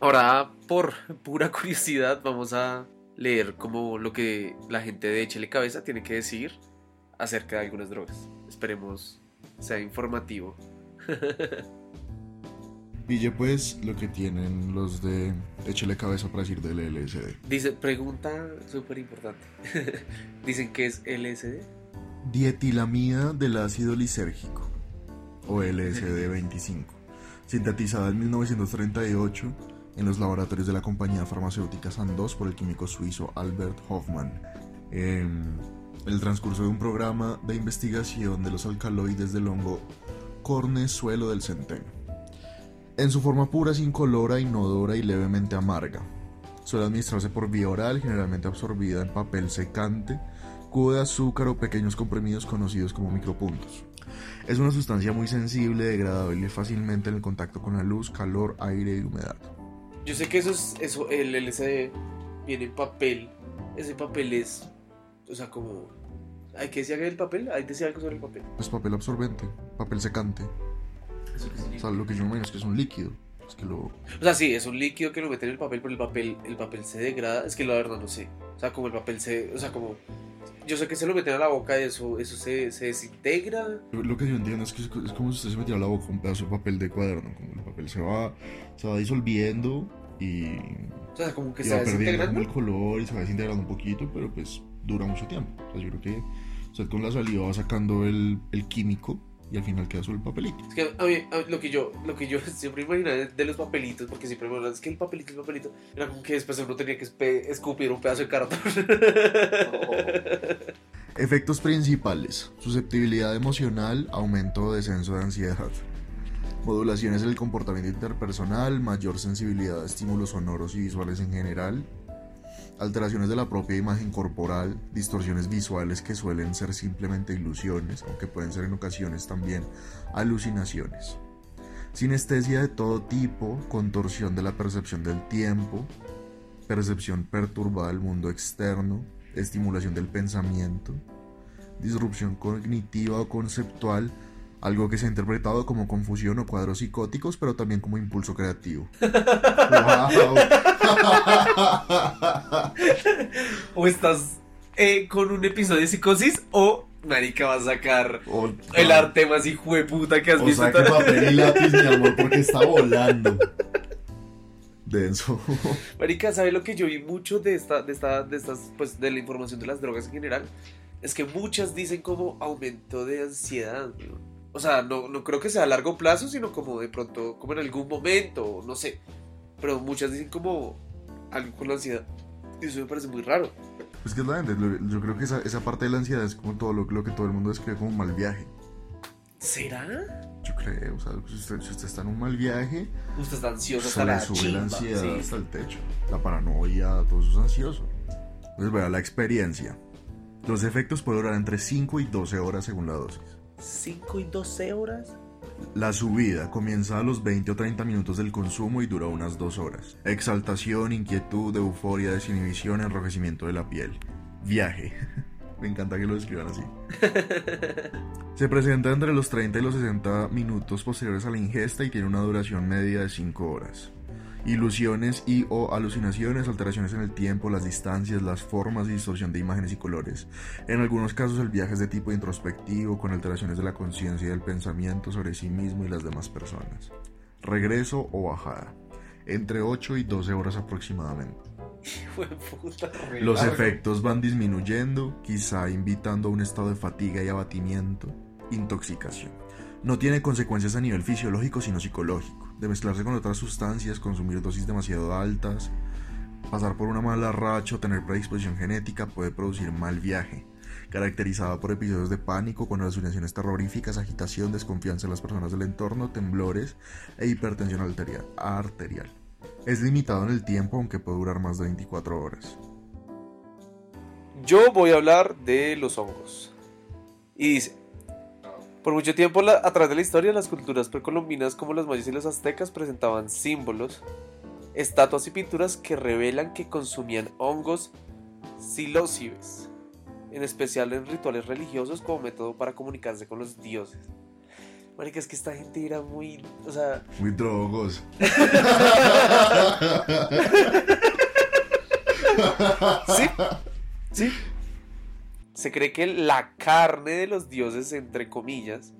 Ahora, por pura curiosidad, vamos a leer como lo que la gente de Echele Cabeza tiene que decir acerca de algunas drogas. Esperemos sea informativo. Ville, pues, lo que tienen los de Échale cabeza para decir del LSD. Dice, pregunta súper importante. Dicen que es LSD. Dietilamida del ácido lisérgico, o LSD-25, sintetizada en 1938 en los laboratorios de la compañía farmacéutica Sandoz por el químico suizo Albert Hoffman. En el transcurso de un programa de investigación de los alcaloides del hongo corne suelo del centeno. En su forma pura es incolora, inodora y levemente amarga. Suele administrarse por vía oral, generalmente absorbida en papel secante, cubo de azúcar o pequeños comprimidos conocidos como micropuntos. Es una sustancia muy sensible, degradable fácilmente en el contacto con la luz, calor, aire y humedad. Yo sé que eso es eso, el LSD viene en papel. Ese papel es, o sea, como ¿Hay que que el papel? ¿Hay decía algo sobre el papel? Pues papel absorbente, papel secante. ¿Eso qué O sea, lo que yo me imagino es que es un líquido. Es que lo... O sea, sí, es un líquido que lo meten en el papel, pero el papel, el papel se degrada. Es que la verdad no sé. O sea, como el papel se. O sea, como. Yo sé que se lo meten a la boca y eso, eso se, se desintegra. Lo que yo entiendo es que es, es como si usted se metiera a la boca un pedazo de papel de cuaderno. Como el papel se va, se va disolviendo y, O sea, como que se va perdiendo como el color y se va desintegrando un poquito, pero pues dura mucho tiempo. O sea, yo creo que usted con la saliva va sacando el, el químico y al final queda solo el papelito. Es que a mí, a mí lo que yo, lo que yo siempre imaginaba de- de los papelitos, porque siempre me hablan, es que el papelito, el papelito, era como que después uno tenía que escupir un pedazo de cartón. Efectos principales: susceptibilidad emocional, aumento o descenso de ansiedad. Modulaciones en el comportamiento interpersonal, mayor sensibilidad a estímulos sonoros y visuales en general. Alteraciones de la propia imagen corporal, distorsiones visuales que suelen ser simplemente ilusiones, aunque pueden ser en ocasiones también alucinaciones. Sinestesia de todo tipo, contorsión de la percepción del tiempo, percepción perturbada del mundo externo, estimulación del pensamiento, disrupción cognitiva o conceptual, algo que se ha interpretado como confusión o cuadros psicóticos, pero también como impulso creativo. ¡Wow! o estás eh, con un episodio de psicosis, o Marica va a sacar el arte más hijo de puta que has O visto. sea, que papel y lápiz, mi amor, porque está volando. Denso. Marica, ¿sabe lo que yo vi mucho de esta, de esta, de estas, pues, de la información de las drogas en general? Es que muchas dicen como aumento de ansiedad, weón. O sea, no, no creo que sea a largo plazo, sino como de pronto, como en algún momento, no sé. Pero muchas dicen como algo con la ansiedad. Y eso me parece muy raro. Es que es la gente, yo creo que esa, esa parte de la ansiedad es como todo lo, lo que todo el mundo describe como un mal viaje. ¿Será? Yo creo, o sea, si usted, si usted está en un mal viaje, Usted está ansioso hasta la sube chimba. la ansiedad sí. hasta el techo. La paranoia, todo eso es ansioso. Entonces, vea la experiencia. Los efectos pueden durar entre 5 y 12 horas según la dosis. 5 y 12 horas. La subida comienza a los 20 o 30 minutos del consumo y dura unas 2 horas. Exaltación, inquietud, euforia, desinhibición, enrojecimiento de la piel. Viaje. Me encanta que lo describan así. Se presenta entre los 30 y los 60 minutos posteriores a la ingesta y tiene una duración media de 5 horas. Ilusiones y o alucinaciones, alteraciones en el tiempo, las distancias, las formas y distorsión de imágenes y colores. En algunos casos el viaje es de tipo introspectivo, con alteraciones de la conciencia y del pensamiento sobre sí mismo y las demás personas. Regreso o bajada. Entre 8 y 12 horas aproximadamente. Los efectos van disminuyendo, quizá invitando a un estado de fatiga y abatimiento. Intoxicación. No tiene consecuencias a nivel fisiológico sino psicológico. De mezclarse con otras sustancias, consumir dosis demasiado altas, pasar por una mala racha o tener predisposición genética puede producir mal viaje, caracterizada por episodios de pánico con alucinaciones terroríficas, agitación, desconfianza en las personas del entorno, temblores e hipertensión arterial. Es limitado en el tiempo aunque puede durar más de 24 horas. Yo voy a hablar de los hongos. Y dice, por mucho tiempo la- a través de la historia, las culturas precolombinas como los mayas y los aztecas presentaban símbolos, estatuas y pinturas que revelan que consumían hongos psilocibes, en especial en rituales religiosos como método para comunicarse con los dioses. Marica, es que esta gente era muy... O sea, Muy drogos. Sí, sí. Se cree que la carne de los dioses, entre comillas,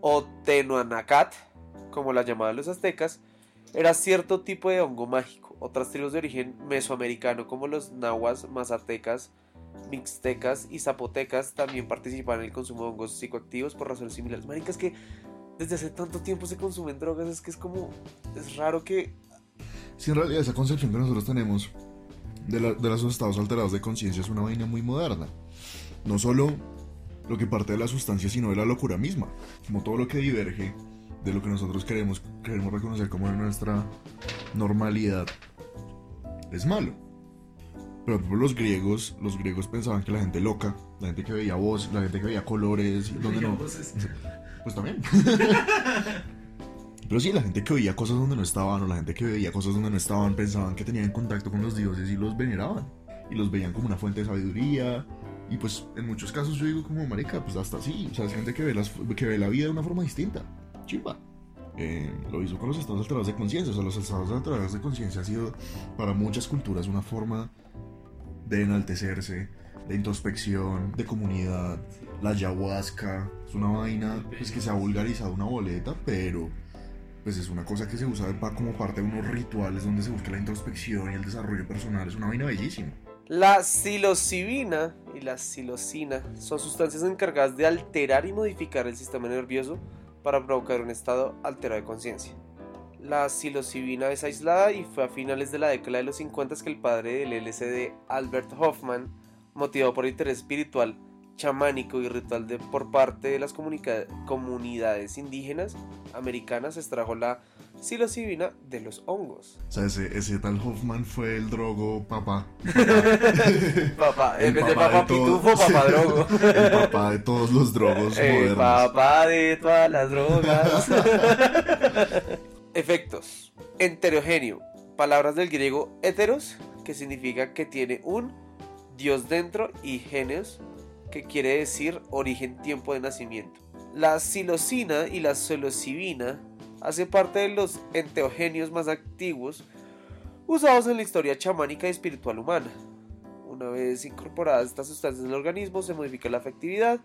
o Tenuanacat, como la llamaban los aztecas, era cierto tipo de hongo mágico. Otras tribus de origen mesoamericano, como los nahuas, mazatecas, mixtecas y zapotecas, también participaban en el consumo de hongos psicoactivos por razones similares. Maricas que desde hace tanto tiempo se consumen drogas, es que es como. Es raro que. Si en realidad esa concepción que nosotros tenemos de, de los estados alterados de conciencia es una vaina muy moderna. No solo lo que parte de la sustancia, sino de la locura misma. Como todo lo que diverge de lo que nosotros queremos, queremos reconocer como nuestra normalidad es malo. Pero por ejemplo, los griegos, los griegos pensaban que la gente loca, la gente que veía voz, la gente que veía colores, donde no, Voces. pues también. Pero sí, la gente que veía cosas donde no estaban, o la gente que veía cosas donde no estaban, pensaban que tenían contacto con los dioses y los veneraban. Y los veían como una fuente de sabiduría, Y pues en muchos casos yo digo como, marica, pues hasta así. O sea, es gente que ve, las, que ve la vida de una forma distinta. Chimba. Eh, lo hizo con los estados alterados de conciencia. O sea, los estados alterados de conciencia ha sido para muchas culturas una forma de enaltecerse, de introspección, de comunidad. La ayahuasca es una vaina pues, que se ha vulgarizado una boleta, pero pues es una cosa que se usa como parte de unos rituales donde se busca la introspección y el desarrollo personal. Es una vaina bellísima. La psilocibina y la psilocina son sustancias encargadas de alterar y modificar el sistema nervioso para provocar un estado alterado de conciencia. La psilocibina es aislada y fue a finales de la década de los 50 que el padre del LSD, Albert Hoffman, motivado por interés espiritual, chamánico y ritual de, por parte de las comunidades indígenas americanas, extrajo la psilocibina de los hongos. O sea, ese, ese tal Hoffman fue el drogo papá. Papá, en vez de papá pitufo, papá drogo. El papá de todos los drogos El modernos. papá de todas las drogas. Efectos. Enterogéneo. Palabras del griego heteros, que significa que tiene un dios dentro, y geneos, que quiere decir origen, tiempo de nacimiento. La psilocina y la psilocibina hace parte de los enteogenios más antiguos usados en la historia chamánica y espiritual humana. Una vez incorporadas estas sustancias en el organismo, se modifica la afectividad,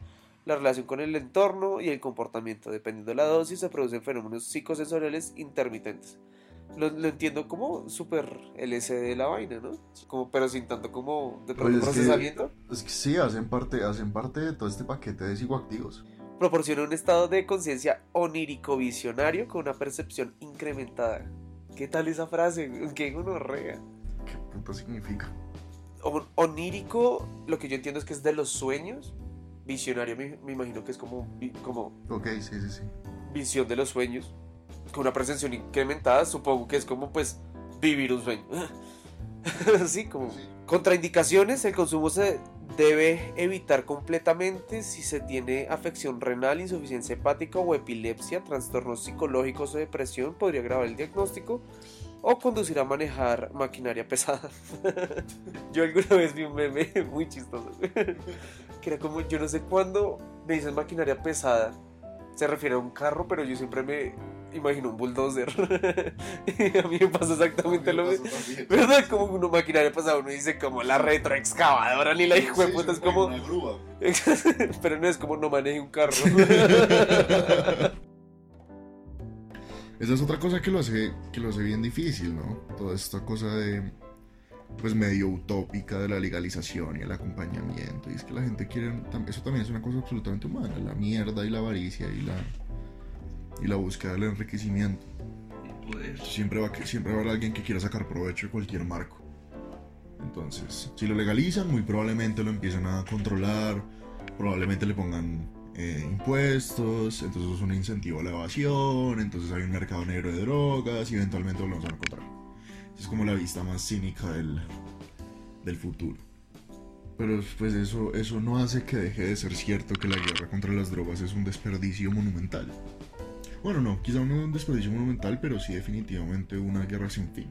la relación con el entorno y el comportamiento. Dependiendo de la dosis, se producen fenómenos psicosensoriales intermitentes. Lo, lo entiendo como súper LSD la vaina, ¿no? Como, pero sin tanto como de pronto Pues es que- procesamiento. Es que sí, hacen parte, hacen parte de todo este paquete de psicoactivos. Proporciona un estado de conciencia onírico-visionario con una percepción incrementada. ¿Qué tal esa frase? ¿Qué gonorrea? ¿Qué puta significa? On- onírico, lo que yo entiendo es que es de los sueños. Visionario, me, me imagino que es como, como Ok, sí, sí, sí. visión de los sueños. Con una percepción incrementada, supongo que es como pues vivir un sueño. Así como. Contraindicaciones, el consumo se debe evitar completamente si se tiene afección renal, insuficiencia hepática o epilepsia, trastornos psicológicos o depresión, podría agravar el diagnóstico o conducir a manejar maquinaria pesada. yo alguna vez vi un meme muy chistoso, que era como, yo no sé cuándo me dicen maquinaria pesada, se refiere a un carro, pero yo siempre me imagino un bulldozer. y a mí me pasa exactamente lo mismo. ¿Verdad? Como una maquinaria pasada, uno dice como la retroexcavadora, ni la hijo de puta, es como. Pero no es como no maneje un carro. Esa es otra cosa que lo hace, que lo hace bien difícil, ¿no? Toda esta cosa de, pues medio utópica de la legalización y el acompañamiento. Y es que la gente quiere, eso también es una cosa absolutamente humana, la mierda y la avaricia y la, y la búsqueda del enriquecimiento. Poder. Siempre va, siempre va a haber alguien que quiera sacar provecho de cualquier marco. Entonces, si lo legalizan, muy probablemente lo empiezan a controlar, probablemente le pongan eh, impuestos, entonces es un incentivo a la evasión, entonces hay un mercado negro de drogas y eventualmente lo vamos a encontrar. Es como la vista más cínica del, del futuro. Pero pues eso, eso no hace que deje de ser cierto que la guerra contra las drogas es un desperdicio monumental. Bueno, no, quizá no un desperdicio monumental, pero sí definitivamente una guerra sin fin.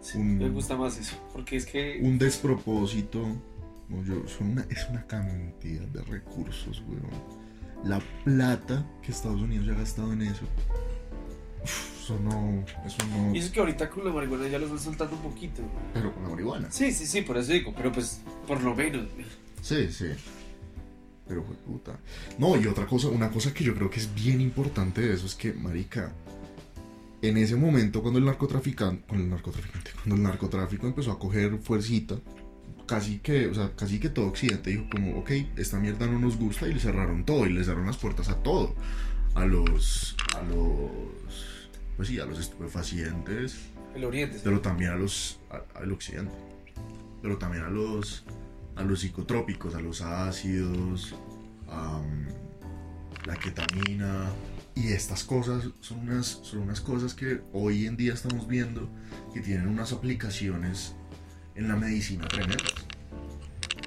Sí, Un- me gusta más eso, porque es que. Un despropósito. No, yo, son una, es una cantidad de recursos, weón. La plata que Estados Unidos ya ha gastado en eso. Uf, eso no. Eso no. Y eso que ahorita con la marihuana ya lo están soltando un poquito. Pero con la marihuana. Sí, sí, sí, por eso digo, pero pues, por lo menos. Sí, sí. Pero fue puta. No, y otra cosa, una cosa que yo creo que es bien importante de eso es que, marica, en ese momento cuando el narcotraficante, con el narcotraficante, cuando el narcotráfico empezó a coger fuercita, casi que, o sea, casi que todo Occidente dijo como, ok, esta mierda no nos gusta y le cerraron todo y le cerraron las puertas a todo, a los, a los, pues sí, a los estupefacientes, El oriente. pero también a los a- al occidente pero también a los a los psicotrópicos a los ácidos am, la ketamina y estas cosas son unas son unas cosas que hoy en día estamos viendo que tienen unas aplicaciones en la medicina tremendas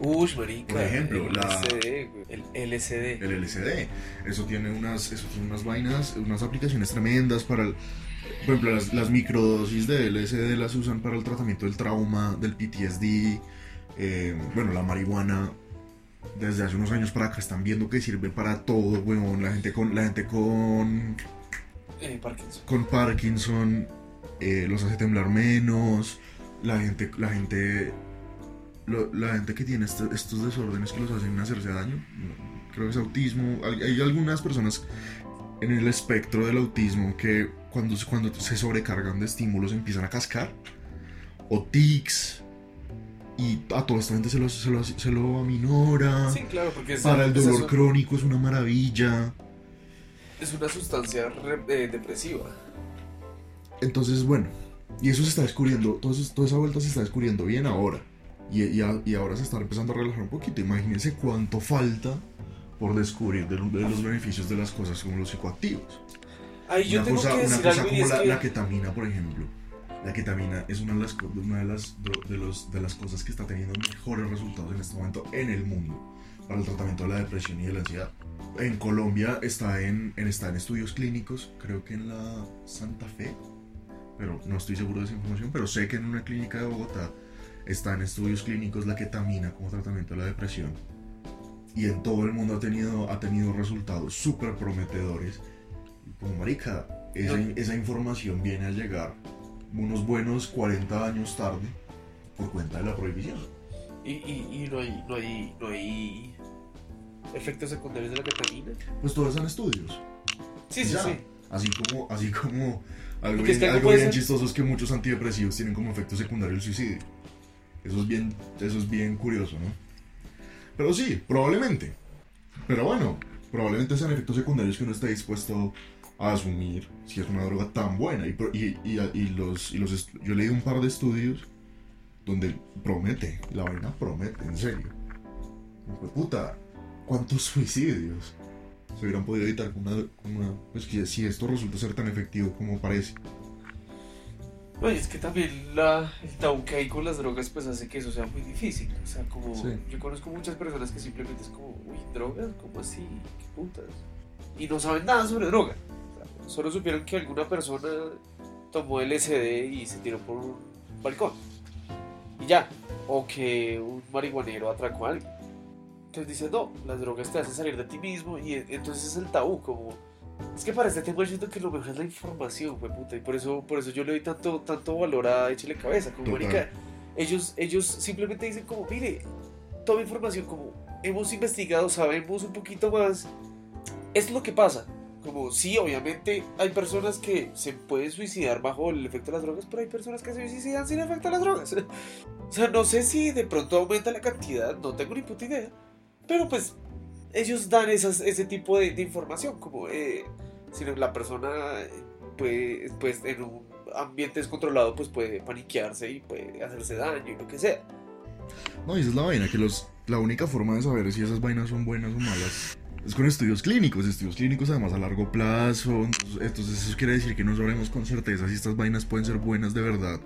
Uy, marica. Por ejemplo, el la- LSD, güey, el LSD. el LSD. Eso tiene unas, eso tiene unas vainas, unas aplicaciones tremendas para el, por ejemplo, las, las microdosis de LSD las usan para el tratamiento del trauma, del PTSD. Eh, bueno, la marihuana desde hace unos años para acá están viendo que sirve para todo, weón. La gente con, la gente con, Eh, Parkinson. con Parkinson eh, los hace temblar menos. La gente, la gente, lo- la gente que tiene este- estos desórdenes que los hacen hacerse daño, creo que es autismo. Hay, hay algunas personas en el espectro del autismo que cuando, cuando se sobrecargan de estímulos empiezan a cascar. O tics. Y a toda esta gente se lo, se lo, se lo aminora. Sí, claro, porque es, Para el dolor crónico es una maravilla. es una sustancia re- eh, depresiva. Entonces, bueno, y eso se está descubriendo, todo eso- toda esa vuelta se está descubriendo bien ahora. Y, y a- y ahora se está empezando a relajar un poquito. Imagínense cuánto falta por descubrir de, lo- de los beneficios de las cosas como los psicoactivos. Ay, yo una tengo cosa, que una decir cosa algo y como es la, que... la ketamina, por ejemplo. La ketamina es una de las, una de las, de, los, de las cosas que está teniendo mejores resultados en este momento en el mundo para el tratamiento de la depresión y de la ansiedad. En Colombia está en, en- está en estudios clínicos, creo que en la Santa Fe, pero no estoy seguro de esa información, pero sé que en una clínica de Bogotá está en estudios clínicos la ketamina como tratamiento de la depresión. Y en todo el mundo ha tenido, ha tenido resultados súper prometedores. Como marica, esa, esa información viene a llegar unos buenos 40 años tarde por cuenta de la prohibición. Y, y, y no, hay, no, hay, no hay efectos secundarios de la ketamina. Pues todos son estudios. Sí, sí, Ya. sí. Así como, así como algo, bien, que algo bien ser- chistoso es que muchos antidepresivos tienen como efecto secundario el suicidio. Eso es bien, eso es bien curioso, ¿no? Pero sí, probablemente. Pero bueno, probablemente sean efectos secundarios que uno está dispuesto a asumir si es una droga tan buena. Y, y, y, y los, y los yo he leído un par de estudios donde promete, la vaina promete, en serio. De puta, ¿cuántos suicidios se hubieran podido evitar con una, con una- pues que si esto resulta ser tan efectivo como parece? Y es que también la, el tabú que hay con las drogas pues hace que eso sea muy difícil. O sea, como Sí. yo conozco muchas personas que simplemente es como, uy, drogas, ¿cómo así? ¿Qué putas? Y no saben nada sobre droga. Solo supieron que alguna persona tomó LSD y se tiró por un balcón. Y ya. O que un marihuanero atracó a alguien. Entonces dicen, no, las drogas te hacen salir de ti mismo y e- entonces es el tabú, como... Es que para este tema yo siento que lo mejor es la información, fue puta, y por eso, por eso yo le doy tanto, tanto valor a Échale Cabeza, como marica, ellos, ellos simplemente dicen como, mire, toma información, como hemos investigado, sabemos un poquito más, es lo que pasa, como sí, obviamente hay personas que se pueden suicidar bajo el efecto de las drogas, pero hay personas que se suicidan sin efecto de las drogas. O sea, no sé si de pronto aumenta la cantidad, no tengo ni puta idea, pero pues ellos dan esas, ese tipo de, de información, como eh, si la persona puede, pues en un ambiente descontrolado pues puede paniquearse y puede hacerse daño y lo que sea. No, y esa es la vaina, que los, la única forma de saber si esas vainas son buenas o malas es con estudios clínicos, estudios clínicos además a largo plazo, entonces, entonces eso quiere decir que no sabremos con certeza si estas vainas pueden ser buenas de verdad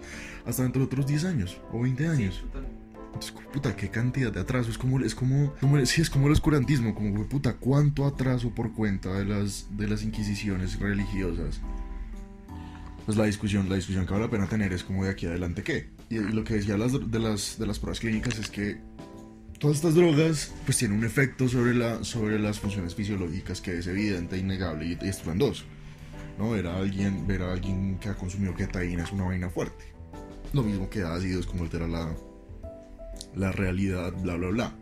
hasta dentro de otros 10 años o 20 años. Entonces, puta, qué cantidad de atraso, es como, es como, como sí, es como el oscurantismo, como, puta, cuánto atraso por cuenta de las, de las inquisiciones religiosas. Pues la discusión, la discusión que vale la pena tener es como de aquí adelante qué. Y, y lo que decía las, de, las, de las pruebas clínicas es que todas estas drogas pues tienen un efecto sobre, la, sobre las funciones fisiológicas que es evidente, innegable y, y estruendoso. ¿no? Ver a alguien, ver a alguien que ha consumido ketaína es una vaina fuerte. Lo mismo que ácidos, como altera la, la realidad, bla, bla, bla.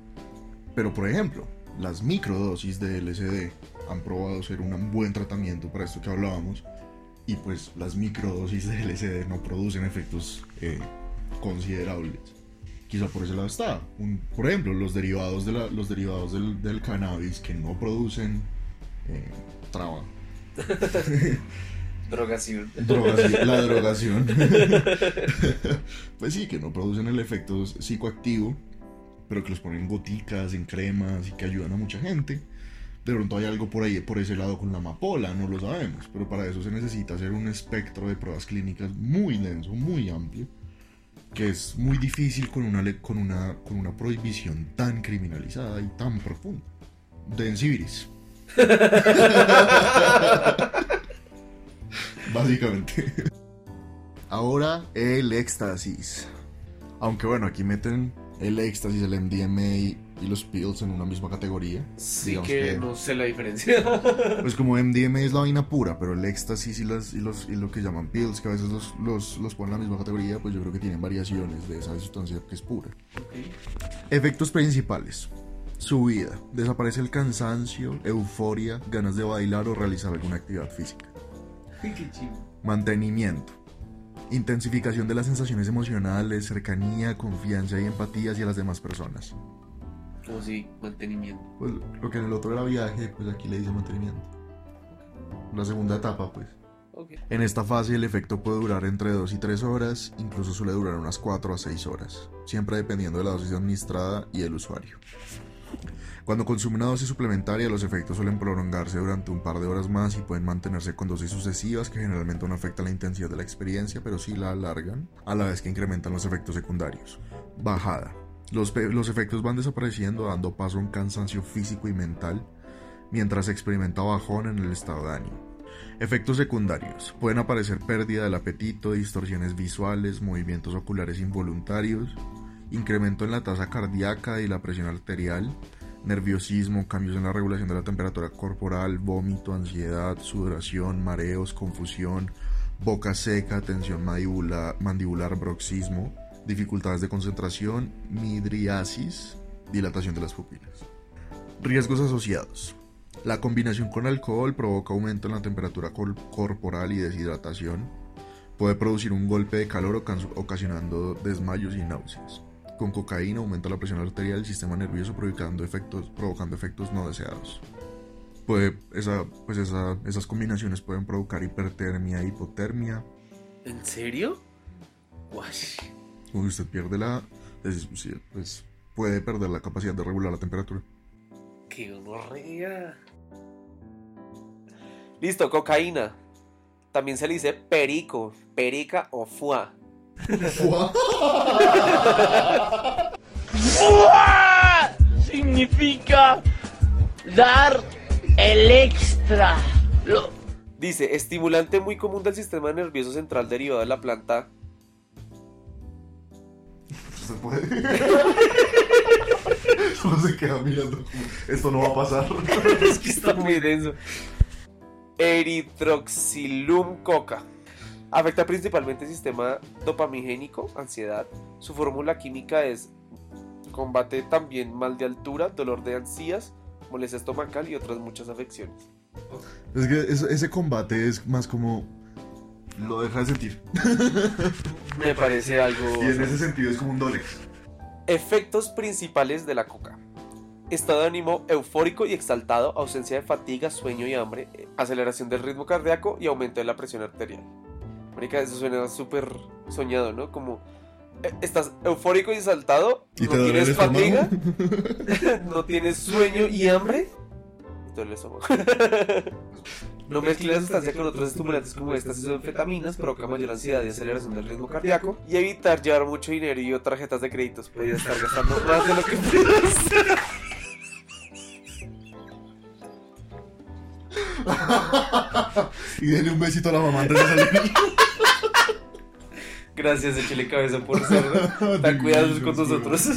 Pero, por ejemplo, las microdosis de LSD han probado ser un buen tratamiento para esto que hablábamos. Y pues las microdosis de LSD no producen efectos eh, considerables. Quizá por ese lado está. Un- por ejemplo, los derivados, de la- los derivados del, del cannabis que no producen eh, traba. Drogación. Drogaci- la drogación. pues sí, que no producen el efecto psicoactivo, pero que los ponen en goticas, en cremas y que ayudan a mucha gente. De pronto hay algo por ahí, por ese lado con la amapola, no lo sabemos, pero para eso se necesita hacer un espectro de pruebas clínicas muy denso, muy amplio, que es muy difícil con una, con una, con una prohibición tan criminalizada y tan profunda. Densibiris. Básicamente. Ahora el éxtasis. Aunque bueno, aquí meten el éxtasis, el MDMA y los pills en una misma categoría. Sí Digamos que, que- no sé la diferencia. Pues como MDMA es la vaina pura, pero el éxtasis y, las, y, los, y lo que llaman pills, que a veces los, los, los ponen en la misma categoría, pues yo creo que tienen variaciones de esa sustancia que es pura. Efectos principales. Subida. Desaparece el cansancio, euforia, ganas de bailar o realizar alguna actividad física. Qué chido. Mantenimiento. Intensificación de las sensaciones emocionales, cercanía, confianza y empatía hacia las demás personas. Como si mantenimiento. Pues lo que en el otro era viaje, pues aquí le dice mantenimiento. La segunda etapa, pues. En esta fase el efecto puede durar entre 2 y 3 horas, incluso suele durar unas 4 a 6 horas, siempre dependiendo de la dosis administrada y el usuario. Cuando consume una dosis suplementaria, los efectos suelen prolongarse durante un par de horas más y pueden mantenerse con dosis sucesivas que generalmente no afectan la intensidad de la experiencia, pero sí la alargan, a la vez que incrementan los efectos secundarios. Bajada. Los, efectos van desapareciendo dando paso a un cansancio físico y mental, mientras experimenta bajón en el estado de ánimo. Efectos secundarios. Pueden aparecer pérdida del apetito, distorsiones visuales, movimientos oculares involuntarios, incremento en la tasa cardíaca y la presión arterial, nerviosismo, cambios en la regulación de la temperatura corporal, vómito, ansiedad, sudoración, mareos, confusión, boca seca, tensión mandibula- mandibular, bruxismo, dificultades de concentración, midriasis, dilatación de las pupilas. Riesgos asociados. La combinación con alcohol provoca aumento en la temperatura corporal y deshidratación. Puede producir un golpe de calor ocasionando desmayos y náuseas. Con cocaína aumenta la presión arterial del sistema nervioso provocando efectos, provocando efectos no deseados. Puede, esa, pues esa- esas combinaciones pueden provocar hipertermia e hipotermia. ¿En serio? Guash. Cuando usted pierde la... es- sí, pues, puede perder la capacidad de regular la temperatura. ¡Qué gonorrea! Listo, cocaína. También se le dice perico, perica o fuá. significa dar el extra. Lo- Dice, estimulante muy común del sistema nervioso central derivado de la planta. Se puede. Solo se queda mirando. Esto no va a pasar. es que está muy denso. Eritroxilum coca. Afecta principalmente el sistema dopamigénico, ansiedad. Su fórmula química es combate también mal de altura, dolor de ansías, molestia estomacal y otras muchas afecciones. Es que ese combate es más como. Lo deja de sentir. Me parece algo... Y en ese sentido es como un Dolex. Efectos principales de la coca. Estado de ánimo eufórico y exaltado, ausencia de fatiga, sueño y hambre, eh, aceleración del ritmo cardíaco y aumento de la presión arterial. Marica, eso suena súper soñado, ¿no? Como eh, estás eufórico y exaltado, ¿Y no tienes fatiga, no tienes sueño y hambre, y te duele el estómago. No mezclen la sustancia con otros estimulantes como estas y anfetaminas, provoca mayor ansiedad y aceleración del ritmo cardíaco. Y evitar llevar mucho dinero y tarjetas de créditos. Podría estar gastando más de lo que puedes. y denle un besito a la mamá antes de salir. Gracias, échale cabeza por ser tan cuidadosos con nosotros.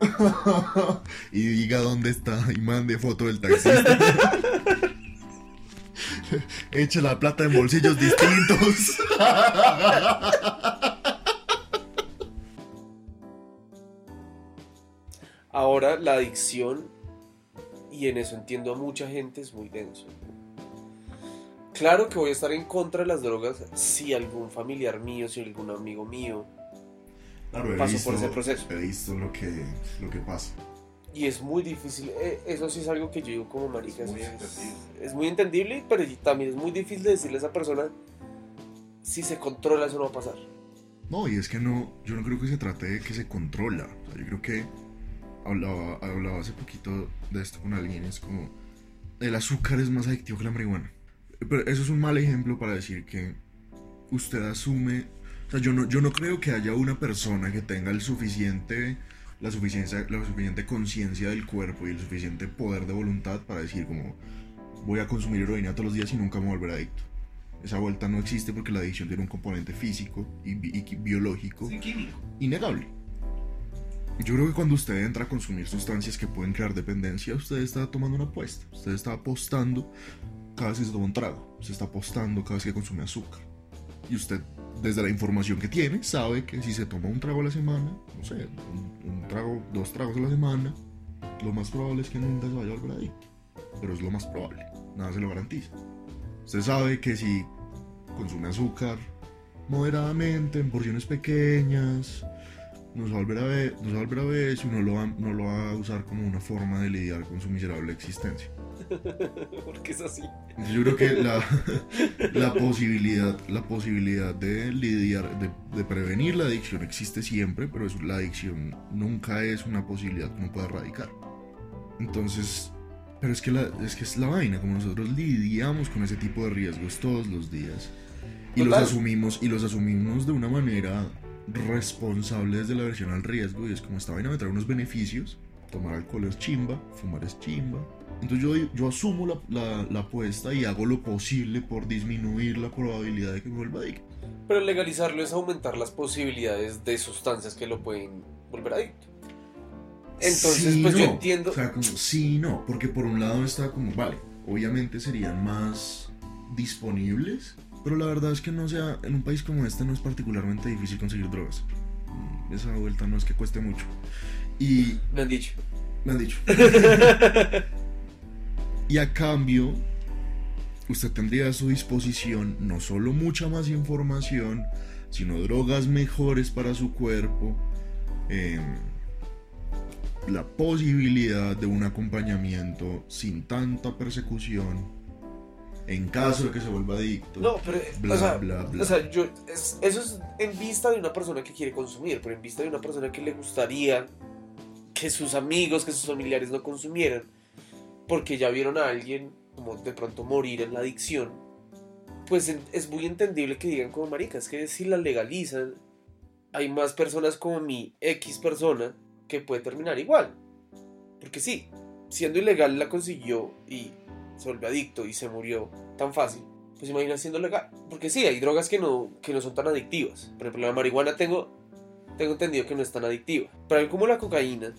y diga dónde está y mande foto del taxista. Eche la plata en bolsillos distintos. Ahora, la adicción, y en eso entiendo a mucha gente, es muy denso. Claro que voy a estar en contra de las drogas si algún familiar mío, si algún amigo mío Claro, pasó visto, por ese proceso. he visto lo que, lo que pasa. Y es muy difícil, eh, eso sí es algo que yo digo como marica. Es muy es- entendible. es muy entendible, pero también es muy difícil de decirle a esa persona, si se controla eso no va a pasar. No, y es que no, yo no creo que se trate de que se controla. O sea, yo creo que hablaba, hablaba hace poquito de esto con alguien, es como el azúcar es más adictivo que la marihuana. Pero eso es un mal ejemplo para decir que usted asume, o sea, yo no, yo no creo que haya una persona que tenga el suficiente, la suficiencia, la suficiente conciencia del cuerpo y el suficiente poder de voluntad para decir como voy a consumir heroína todos los días y nunca me voy a volver adicto. Esa vuelta no existe porque la adicción tiene un componente físico y, bi- y biológico innegable. Yo creo que cuando usted entra a consumir sustancias que pueden crear dependencia, usted está tomando una apuesta. Usted está apostando cada vez que se toma un trago. Usted está apostando cada vez que consume azúcar. Y usted, desde la información que tiene, sabe que si se toma un trago a la semana, no sé, un, un trago, dos tragos a la semana, lo más probable es que nunca se vaya a volver adicto. Pero es lo más probable. Nada se lo garantiza. Usted sabe que si consume azúcar moderadamente, en porciones pequeñas, no se va a volver a ver, no se va a volver a ver eso y no lo, va, no lo va a usar como una forma de lidiar con su miserable existencia. Porque es así. Yo creo que la, la posibilidad, la posibilidad de lidiar, de, de prevenir la adicción existe siempre, pero es- la adicción nunca es una posibilidad que uno pueda erradicar. Entonces, pero es que, la, es que es la vaina, como nosotros lidiamos con ese tipo de riesgos todos los días y los asumimos y los asumimos de una manera responsable desde la versión al riesgo y es como esta vaina me trae unos beneficios, tomar alcohol es chimba, fumar es chimba. Entonces yo, yo asumo la, la, la apuesta y hago lo posible por disminuir la probabilidad de que me vuelva adicto. Pero legalizarlo es aumentar las posibilidades de sustancias que lo pueden volver adicto. Entonces, Sí, pues yo no. entiendo. O sea, como sí no, porque por un lado está como, vale, obviamente serían más disponibles, pero la verdad es que no sea, en un país como este no es particularmente difícil conseguir drogas. Mm, Esa vuelta no es que cueste mucho. Y Me han dicho. me han dicho. y a cambio, usted tendría a su disposición no solo mucha más información, sino drogas mejores para su cuerpo, em, la posibilidad de un acompañamiento sin tanta persecución en caso de que se vuelva adicto. No, pero, Bla, o sea, bla, bla. o sea, yo, es- eso es en vista de una persona que quiere consumir, pero en vista de una persona que le gustaría que sus amigos, que sus familiares no consumieran, porque ya vieron a alguien como de pronto morir en la adicción, pues es muy entendible que digan como maricas, que si la legalizan, hay más personas como mi X persona que puede terminar igual. Porque sí, siendo ilegal la consiguió y se volvió adicto y se murió tan fácil. Pues imagina siendo legal. Porque sí, hay drogas que no, que no son tan adictivas. Por ejemplo, la marihuana tengo, tengo entendido que no es tan adictiva. Pero hay como la cocaína,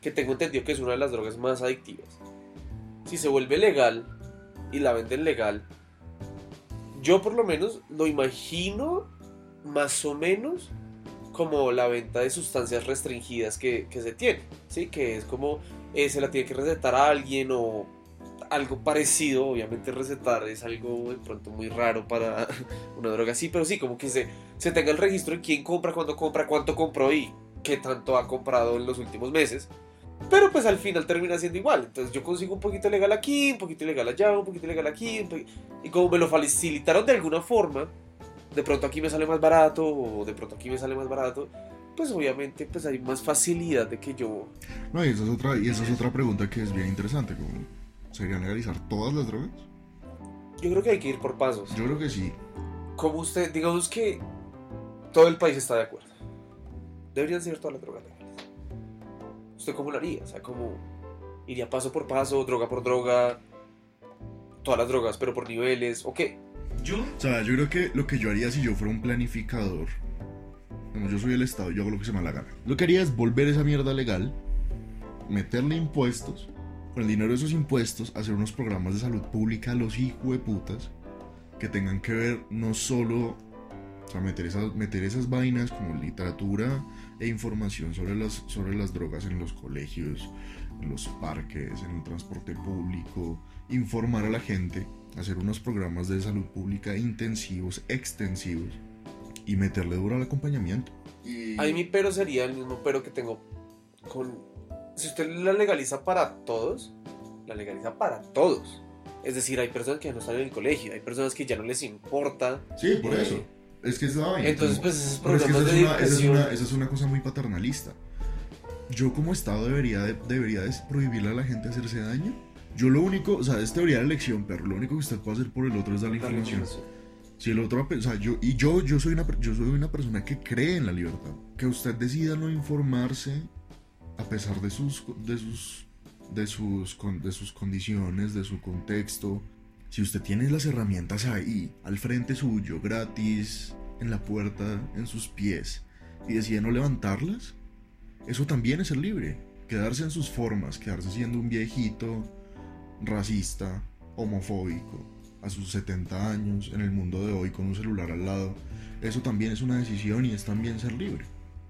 que tengo entendido que es una de las drogas más adictivas. Si se vuelve legal y la venden legal, yo por lo menos lo imagino más o menos como la venta de sustancias restringidas que, que se tiene, ¿sí? Que es como eh, se la tiene que recetar a alguien o algo parecido, obviamente recetar es algo de pronto muy raro para una droga así, pero sí, como que se, se tenga el registro de quién compra, cuándo compra, cuánto compró y qué tanto ha comprado en los últimos meses. Pero pues al final termina siendo igual. Entonces yo consigo un poquito legal aquí, un poquito legal allá, un poquito legal aquí. Y como me lo facilitaron de alguna forma, de pronto aquí me sale más barato o de pronto aquí me sale más barato, pues obviamente pues hay más facilidad de que yo... No, y esa es otra, y esa es otra pregunta que es bien interesante. Como, ¿Serían legalizar todas las drogas? Yo creo que hay que ir por pasos. Yo creo que sí. como usted, digamos que todo el país está de acuerdo. Deberían ser todas las drogas legales. ¿Usted cómo lo haría? O sea, ¿cómo iría paso por paso, droga por droga, todas las drogas, pero por niveles, o qué? Yo, O sea, yo creo que lo que yo haría si yo fuera un planificador, como yo soy el Estado, yo hago lo que se me da la gana. Lo que haría es volver esa mierda legal, meterle impuestos, con el dinero de esos impuestos, hacer unos programas de salud pública a los putas que tengan que ver no solo, o sea, meter esas, meter esas vainas como literatura e información sobre las, sobre las drogas en los colegios, en los parques, en el transporte público, informar a la gente, hacer unos programas de salud pública intensivos, extensivos y meterle duro al acompañamiento. Y... Ahí mi pero sería el mismo pero que tengo con... Si usted la legaliza para todos, la legaliza para todos. Es decir, hay personas que ya no están en el colegio, hay personas que ya no les importa. Sí, por Eh, eso. Es que es la vaina. Entonces, pues esos Pero es que esa de es, una, esa, es una, esa es una cosa muy paternalista. Yo como Estado debería, de- debería de prohibirle a la gente hacerse daño. Yo lo único, o sea, es teoría de elección, pero lo único que usted puede hacer por el otro es darle información. Si el otro, o sea, yo, y yo, yo soy una, yo soy una persona que cree en la libertad. Que usted decida no informarse a pesar de sus, de sus, de sus, de sus condiciones, de su contexto. Si usted tiene las herramientas ahí, al frente suyo, gratis, en la puerta, en sus pies, y decide no levantarlas, eso también es ser libre. Quedarse en sus formas, quedarse siendo un viejito racista, homofóbico, a sus 70 años, en el mundo de hoy con un celular al lado, eso también es una decisión y es también ser libre.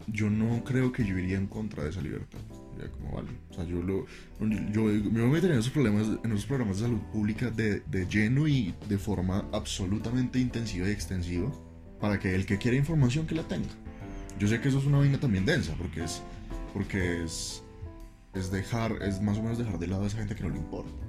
Yo no creo que yo iría en contra de esa libertad. Ya como vale. O sea, yo lo. Yo, yo me metería en esos problemas, en esos programas de salud pública de, de lleno y de forma absolutamente intensiva y extensiva. Para que el que quiera información que la tenga. Yo sé que eso es una vaina también densa, porque es. Porque es. Es dejar. Es más o menos dejar de lado a esa gente que no le importa.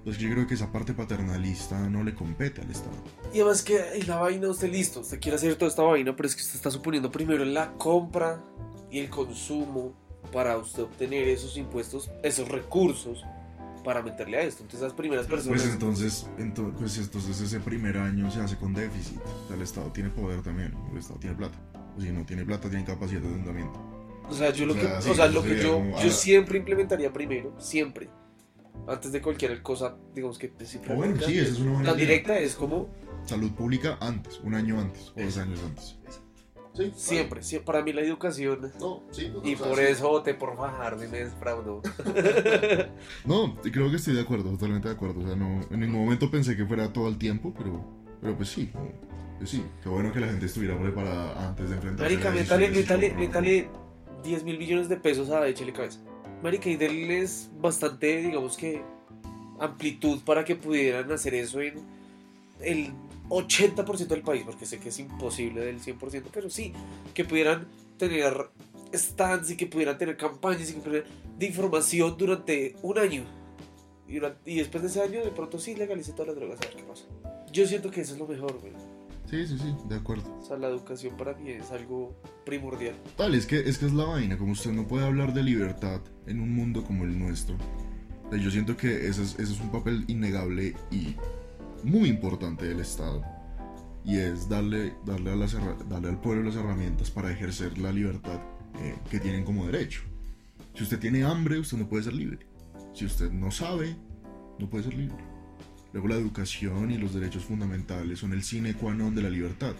Entonces yo creo que esa parte paternalista no le compete al Estado. Y además que en la vaina usted listo, usted quiere hacer toda esta vaina, pero es que usted está suponiendo primero la compra y el consumo para usted obtener esos impuestos, esos recursos para meterle a esto. Entonces las primeras personas... Pues entonces, ento- pues entonces ese primer año se hace con déficit. O sea, el Estado tiene poder también, el Estado tiene plata. O si no tiene plata, tiene capacidad de endeudamiento. O sea, yo lo O que, sea, sí, o sea, lo que yo, yo ah. siempre implementaría primero, siempre, antes de cualquier cosa, digamos que O Ah, bueno, sí, esa es una buena tan idea. directa es como Salud pública antes, un año antes, o dos años antes. Sí, siempre, sie- para mí la educación No, sí, y por eso voté por Fajardo y me desfraudó. No, creo que estoy de acuerdo, totalmente de acuerdo. O sea, no, en ningún momento pensé que fuera todo el tiempo, pero, pero pues sí. Pues sí, qué bueno que la gente estuviera preparada antes de enfrentarse Marica, a métale, decisiones métale, como- métale 10 mil millones de pesos a Échele Cabeza. Marica, y denles bastante, digamos que, amplitud para que pudieran hacer eso en el 80% del país, porque sé que es imposible del 100%, pero sí, que pudieran tener stands y que pudieran tener campañas y que pudieran- de información durante un año. Y, después de ese año, de pronto sí legalice todas las drogas, a ver qué pasa. Yo siento que eso es lo mejor, güey. Sí, sí, sí, de acuerdo. O sea, la educación para mí es algo primordial. Tal, es que, es que es la vaina, como usted no puede hablar de libertad en un mundo como el nuestro. Sea, Yo siento que ese es, ese es un papel innegable y muy importante del Estado. Y es darle, darle, a las herra- darle al pueblo las herramientas para ejercer la libertad eh, que tienen como derecho. Si usted tiene hambre, usted no puede ser libre. Si usted no sabe, no puede ser libre. Luego la educación y los derechos fundamentales son el sine qua non de la libertad.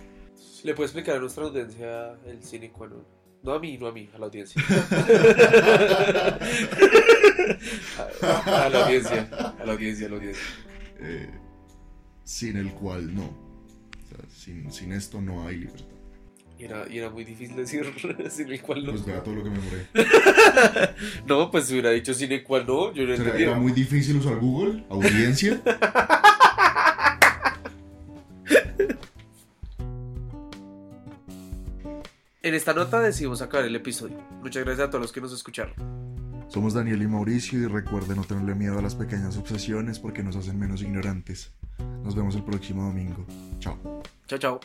¿Le puede explicar a nuestra audiencia el cine qua non? No a mí, no a mí, a la audiencia. a, a la audiencia, a la audiencia, a la audiencia. eh, sin el cual no. O sea, sin, sin esto no hay libertad. Y era, y era muy difícil decir sin el cual no. Pues vea todo lo que me moré. No, pues si hubiera dicho sin el cual no, yo no ¿Será- entendía. ¿Era muy difícil usar Google? ¿Audiencia? En esta nota decidimos acabar el episodio. Muchas gracias a todos los que nos escucharon. Somos Daniel y Mauricio y recuerden no tenerle miedo a las pequeñas obsesiones porque nos hacen menos ignorantes. Nos vemos el próximo domingo. Chao. Chao, chao.